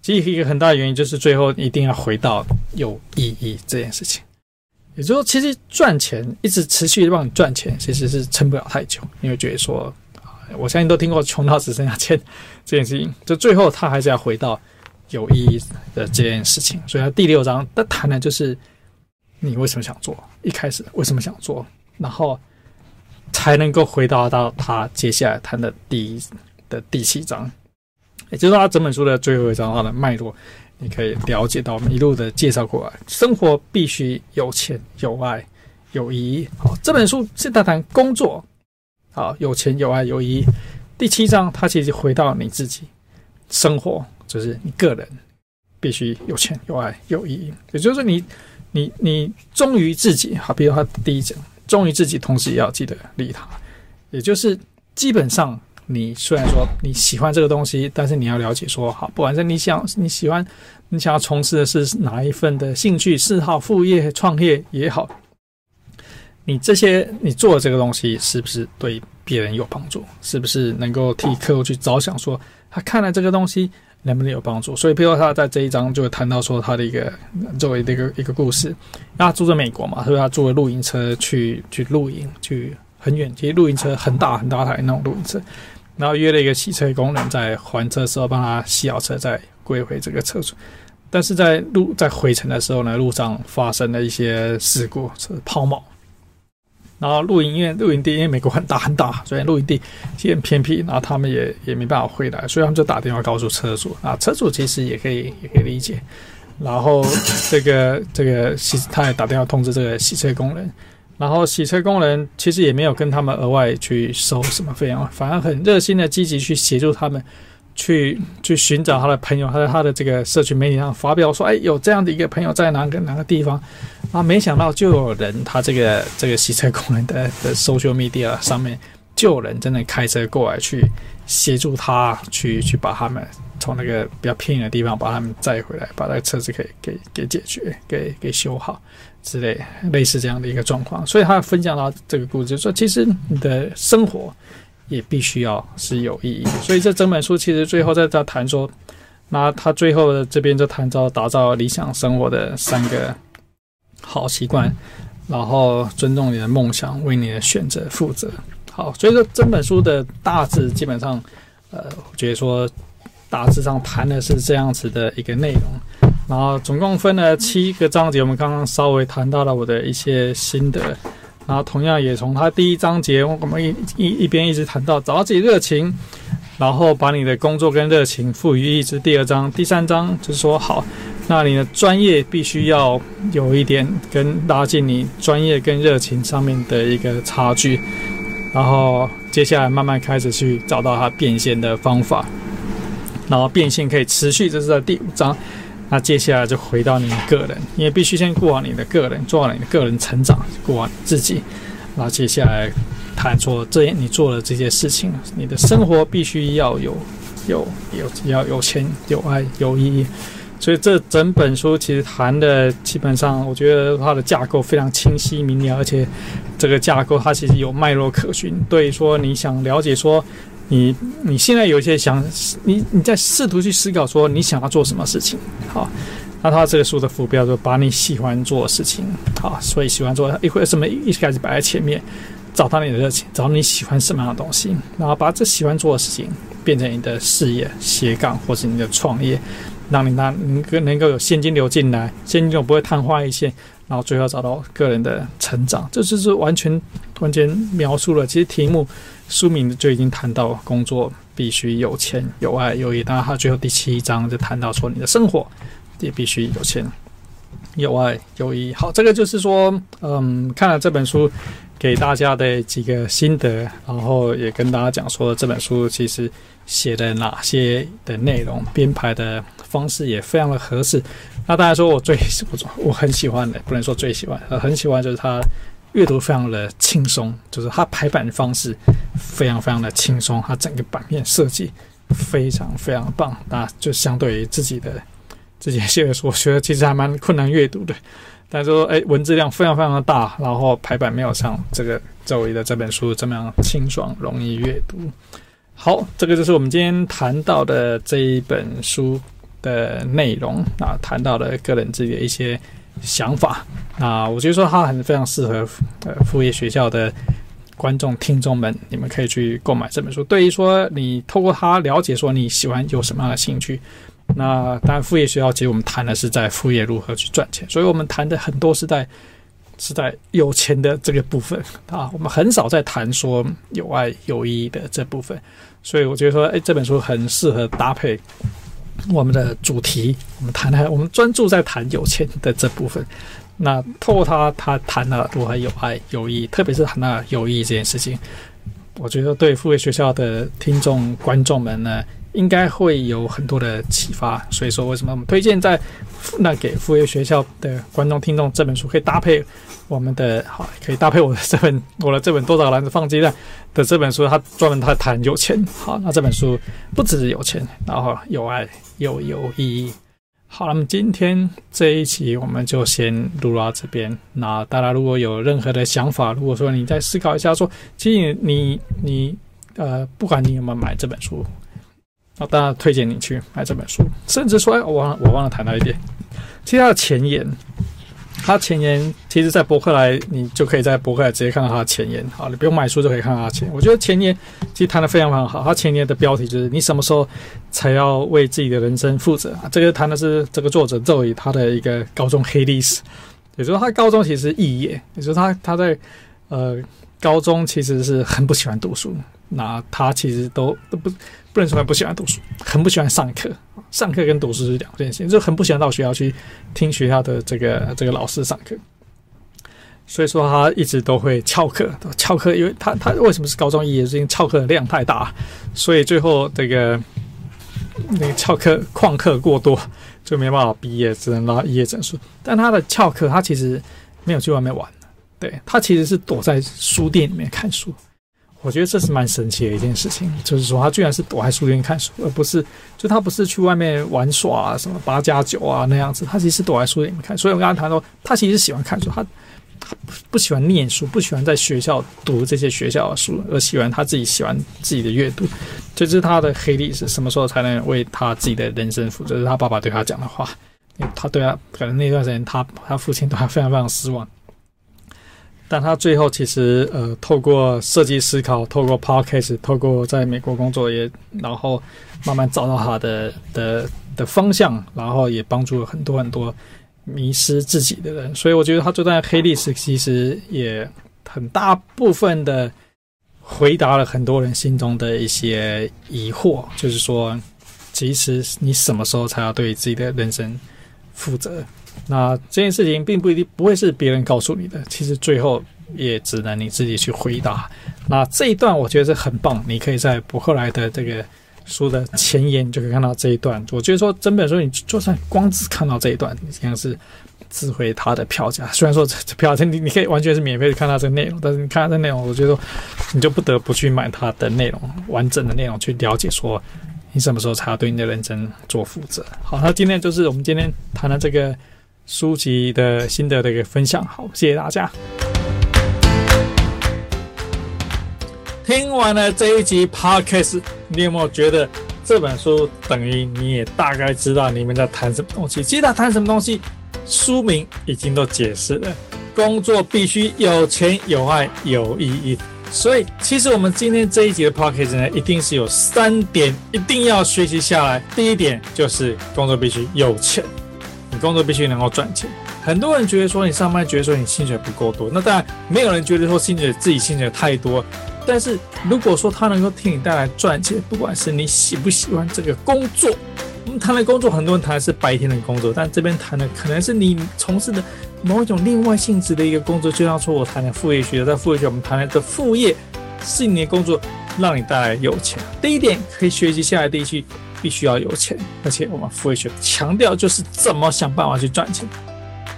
其实一个很大的原因就是最后一定要回到有意义这件事情。也就是说，其实赚钱一直持续的帮你赚钱，其实是撑不了太久。你会觉得说，我相信都听过穷到只剩下钱这件事情，就最后他还是要回到有意义的这件事情。所以，他第六章他谈的就是。你为什么想做？一开始为什么想做？然后才能够回答到他接下来谈的第一的第七章，也就是他整本书的最后一章，它的脉络，你可以了解到我们一路的介绍过来。生活必须有钱、有爱、有意义。好，这本书是在谈工作，好，有钱、有爱、有意义。第七章，它其实回到你自己，生活就是你个人必须有钱、有爱、有意义。也就是说你。你你忠于自己，好，比如他第一讲，忠于自己，同时也要记得利他，也就是基本上，你虽然说你喜欢这个东西，但是你要了解说，好，不管是你想你喜欢，你想要从事的是哪一份的兴趣、嗜好、副业、创业也好，你这些你做的这个东西是不是对别人有帮助？是不是能够替客户去着想？说他看了这个东西。能不能有帮助？所以，譬如他在这一章就会谈到说他的一个作为的一个一个故事。他住在美国嘛，所以他坐露营车去去露营，去很远，其实露营车很大很大台那种露营车，然后约了一个洗车工人在还车的时候帮他洗好车，再归回这个车主。但是在路在回程的时候呢，路上发生了一些事故，是抛锚。然后露营，因为露营地因为美国很大很大，所以露营地其实很偏僻，然后他们也也没办法回来，所以他们就打电话告诉车主啊，车主其实也可以 也可以理解。然后这个这个洗他也打电话通知这个洗车工人，然后洗车工人其实也没有跟他们额外去收什么费用，反而很热心的积极去协助他们。去去寻找他的朋友，他在他的这个社群媒体上发表说：“哎，有这样的一个朋友在哪个哪个地方啊？”没想到就有人，他这个这个洗车工人的的 social media 上面就有人真的开车过来去协助他，去去把他们从那个比较偏远的地方把他们载回来，把那个车子给给给解决，给给修好之类类似这样的一个状况。所以他分享到这个故事，就说其实你的生活。也必须要是有意义，所以这整本书其实最后在在谈说，那他最后的这边就谈到打造理想生活的三个好习惯，然后尊重你的梦想，为你的选择负责。好，所以说整本书的大致基本上，呃，我觉得说大致上谈的是这样子的一个内容，然后总共分了七个章节，我们刚刚稍微谈到了我的一些心得。然后同样也从他第一章节，我们一一一边一直谈到找到自己热情，然后把你的工作跟热情赋予意义。是第二章，第三章就是说好，那你的专业必须要有一点跟拉近你专业跟热情上面的一个差距，然后接下来慢慢开始去找到它变现的方法，然后变现可以持续，这是在第五章。那接下来就回到你个人，因为必须先过好你的个人，做好你的个人成长，过好你自己。然后接下来谈说，这你做了这些事情，你的生活必须要有有有要有钱、有爱、有意义。所以这整本书其实谈的基本上，我觉得它的架构非常清晰明了，而且这个架构它其实有脉络可循。对，说你想了解说。你你现在有一些想，你你在试图去思考说你想要做什么事情，好，那他这个书的副标就把你喜欢做的事情，好，所以喜欢做一会什么一开始摆在前面，找到你的热情，找到你喜欢什么样的东西，然后把这喜欢做的事情变成你的事业斜杠或是你的创业，让你那能够能够有现金流进来，现金流不会昙花一现，然后最后找到个人的成长，这就是完全完全描述了。其实题目书名就已经谈到工作必须有钱有爱有义，当然他最后第七章就谈到说你的生活。也必须有钱、有爱、有义。好，这个就是说，嗯，看了这本书给大家的几个心得，然后也跟大家讲说这本书其实写的哪些的内容，编排的方式也非常的合适。那大家说我最我我很喜欢的，不能说最喜欢，很喜欢就是它阅读非常的轻松，就是它排版的方式非常非常的轻松，它整个版面设计非常非常棒。那就相对于自己的。自己写的书，我觉得其实还蛮困难阅读的。但是说，哎，文字量非常非常的大，然后排版没有像这个周围的这本书这么样清爽容易阅读。好，这个就是我们今天谈到的这一本书的内容啊，谈到了个人自己的一些想法。那我觉得说它很非常适合呃副业学校的观众听众们，你们可以去购买这本书。对于说你透过它了解说你喜欢有什么样的兴趣。那当然，副业学校其实我们谈的是在副业如何去赚钱，所以我们谈的很多是在是在有钱的这个部分啊，我们很少在谈说有爱有意义的这部分。所以我觉得说，哎，这本书很适合搭配我们的主题，我们谈谈我们专注在谈有钱的这部分。那透过他，他谈了如何有爱有义，特别是谈到有义这件事情，我觉得对副业学校的听众观众们呢。应该会有很多的启发，所以说为什么我们推荐在那给副业学校的观众听众这本书可以搭配我们的好，可以搭配我的这本我的这本多少篮子放鸡蛋的这本书，它专门它谈有钱。好，那这本书不只是有钱，然后有爱又有，意义。好，那么今天这一期我们就先录到这边。那大家如果有任何的想法，如果说你再思考一下说，其实你你呃，不管你有没有买这本书。那当然推荐你去买这本书，甚至说，我忘了我忘了谈到一点，其实它的前言，他前言其实，在博客来你就可以在博客来直接看到他的前言，好，你不用买书就可以看到他前言。我觉得前言其实谈得非常非常好，他前言的标题就是你什么时候才要为自己的人生负责啊？这个谈的是这个作者周宇他的一个高中黑历史，也就是说他高中其实是肄业，也就是他他在呃高中其实是很不喜欢读书，那他其实都都不。不能说他不喜欢读书，很不喜欢上课。上课跟读书是两件事情，就很不喜欢到学校去听学校的这个这个老师上课。所以说他一直都会翘课，翘课，因为他他为什么是高中肄业？是因为翘课的量太大，所以最后这个那个翘课旷课过多，就没办法毕业，只能拿肄业证书。但他的翘课，他其实没有去外面玩，对，他其实是躲在书店里面看书。我觉得这是蛮神奇的一件事情，就是说他居然是躲在书店看书，而不是就他不是去外面玩耍啊，什么八加九啊那样子，他其实是躲在书店里面看。所以我刚才谈说，他其实是喜欢看书，他他不喜欢念书，不喜欢在学校读这些学校的书，而喜欢他自己喜欢自己的阅读。这是他的黑历史，什么时候才能为他自己的人生负责？是他爸爸对他讲的话，他对他可能那段时间他他父亲对他非常非常失望。但他最后其实呃，透过设计思考，透过 podcast，透过在美国工作也，然后慢慢找到他的的的方向，然后也帮助了很多很多迷失自己的人。所以我觉得他这段黑历史其实也很大部分的回答了很多人心中的一些疑惑，就是说，其实你什么时候才要对自己的人生负责？那这件事情并不一定不会是别人告诉你的，其实最后也只能你自己去回答。那这一段我觉得是很棒，你可以在博客来的这个书的前言就可以看到这一段。我觉得说整本书你就算光只看到这一段，你像是值回它的票价。虽然说这票价你你可以完全是免费的看到这个内容，但是你看到这内容，我觉得你就不得不去买它的内容，完整的内容去了解说你什么时候才要对你的人生做负责。好，那今天就是我们今天谈的这个。书籍的心得的一个分享，好，谢谢大家。听完了这一集 Podcast，你有没有觉得这本书等于你也大概知道你们在谈什么东西。其实他谈什么东西，书名已经都解释了。工作必须有钱、有爱、有意义。所以，其实我们今天这一集的 podcast 呢，一定是有三点一定要学习下来。第一点就是工作必须有钱，工作必须能够赚钱。很多人觉得说你上班觉得说你薪水不够多，那当然没有人觉得说薪水自己薪水太多。但是如果说他能够替你带来赚钱，不管是你喜不喜欢这个工作，我们谈的工作，很多人谈的是白天的工作，但这边谈的可能是你从事的某一种另外性质的一个工作。就像说我谈的副业学，在副业学我们谈的副业是你的工作，让你带来有钱。第一点可以学习下来，第一句必须要有钱，而且我们副业学强调就是怎么想办法去赚钱。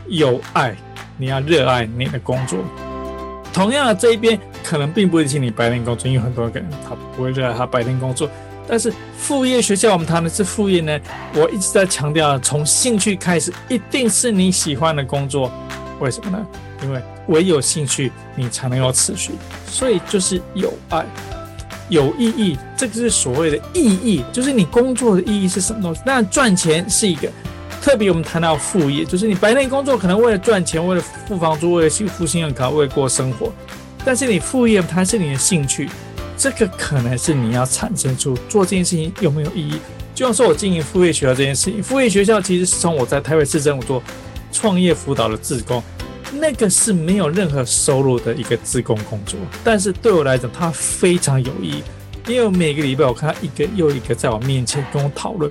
有爱，你要热爱你的工作。同样的，这一边可能并不会请你白天工作，因为很多人他不会热爱他白天工作。但是副业学校我们谈的是副业呢，我一直在强调，从兴趣开始，一定是你喜欢的工作。为什么呢？因为唯有兴趣，你才能够持续。所以就是有爱、有意义，这个是所谓的意义，就是你工作的意义是什么东西？那赚钱是一个。特别我们谈到副业，就是你白天工作可能为了赚钱，为了付房租，为了付信用卡，为了过生活。但是你副业它是你的兴趣，这个可能是你要产生出做这件事情有没有意义。就像说我经营副业学校这件事情，副业学校其实是从我在台北市政府做创业辅导的志工，那个是没有任何收入的一个自工工作，但是对我来讲它非常有意义，因为每个礼拜我看到一个又一个在我面前跟我讨论。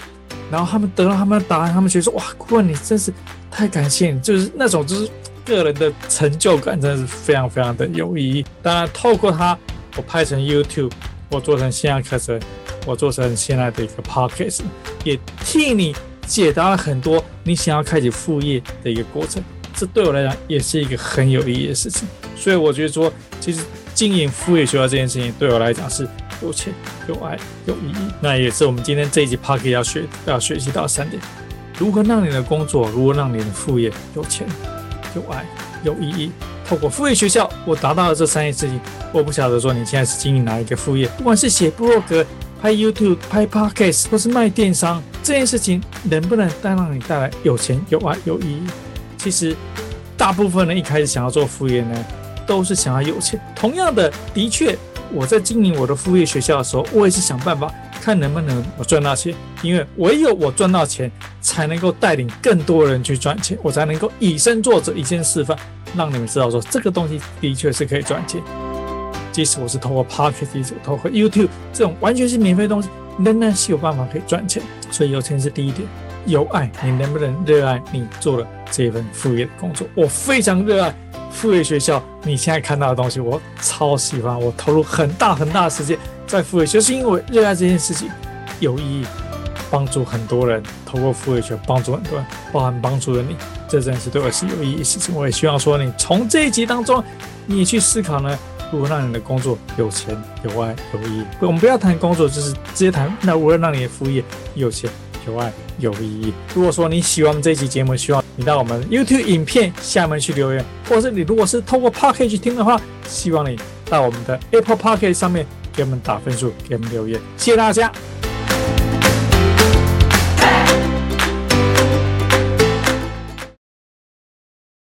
然后他们得到他们的答案，他们觉得说：“哇，顾问你真是太感谢你，就是那种就是个人的成就感，真的是非常非常的有意义。”当然，透过他，我拍成 YouTube，我做成线上课程，我做成现在的一个 Podcast，也替你解答了很多你想要开启副业的一个过程。这对我来讲也是一个很有意义的事情。所以我觉得说，其实经营副业学校这件事情，对我来讲是。有钱、有爱、有意义，那也是我们今天这一集 Podcast 要学要学习到三点：如何让你的工作，如何让你的副业有钱、有爱、有意义。透过副业学校，我达到了这三件事情。我不晓得说你现在是经营哪一个副业，不管是写部落格、拍 YouTube、拍 Podcast，或是卖电商，这件事情能不能带让你带来有钱、有爱、有意义？其实，大部分人一开始想要做副业呢，都是想要有钱。同样的，的确。我在经营我的副业学校的时候，我也是想办法看能不能我赚到钱，因为唯有我赚到钱，才能够带领更多人去赚钱，我才能够以身作则，以身示范，让你们知道说这个东西的确是可以赚钱。即使我是透过 Pocket 透过 YouTube 这种完全是免费的东西，仍然是有办法可以赚钱。所以有钱是第一点，有爱，你能不能热爱你做的这份副业的工作？我非常热爱。副业学校，你现在看到的东西，我超喜欢。我投入很大很大的时间在副业学，就是因为热爱这件事情，有意义，帮助很多人。透过副业学帮助很多人，包含帮助了你，这真是对我是有意义的事情。我也希望说，你从这一集当中，你去思考呢，如何让你的工作有钱、有爱、有意义。我们不要谈工作，就是直接谈，那如何让你的副业有钱、有爱、有意义？如果说你喜欢我们这期节目，希望。你到我们 YouTube 影片下面去留言，或者是你如果是透过 Pocket 去听的话，希望你到我们的 Apple Pocket 上面给我们打分数，给我们留言，谢谢大家。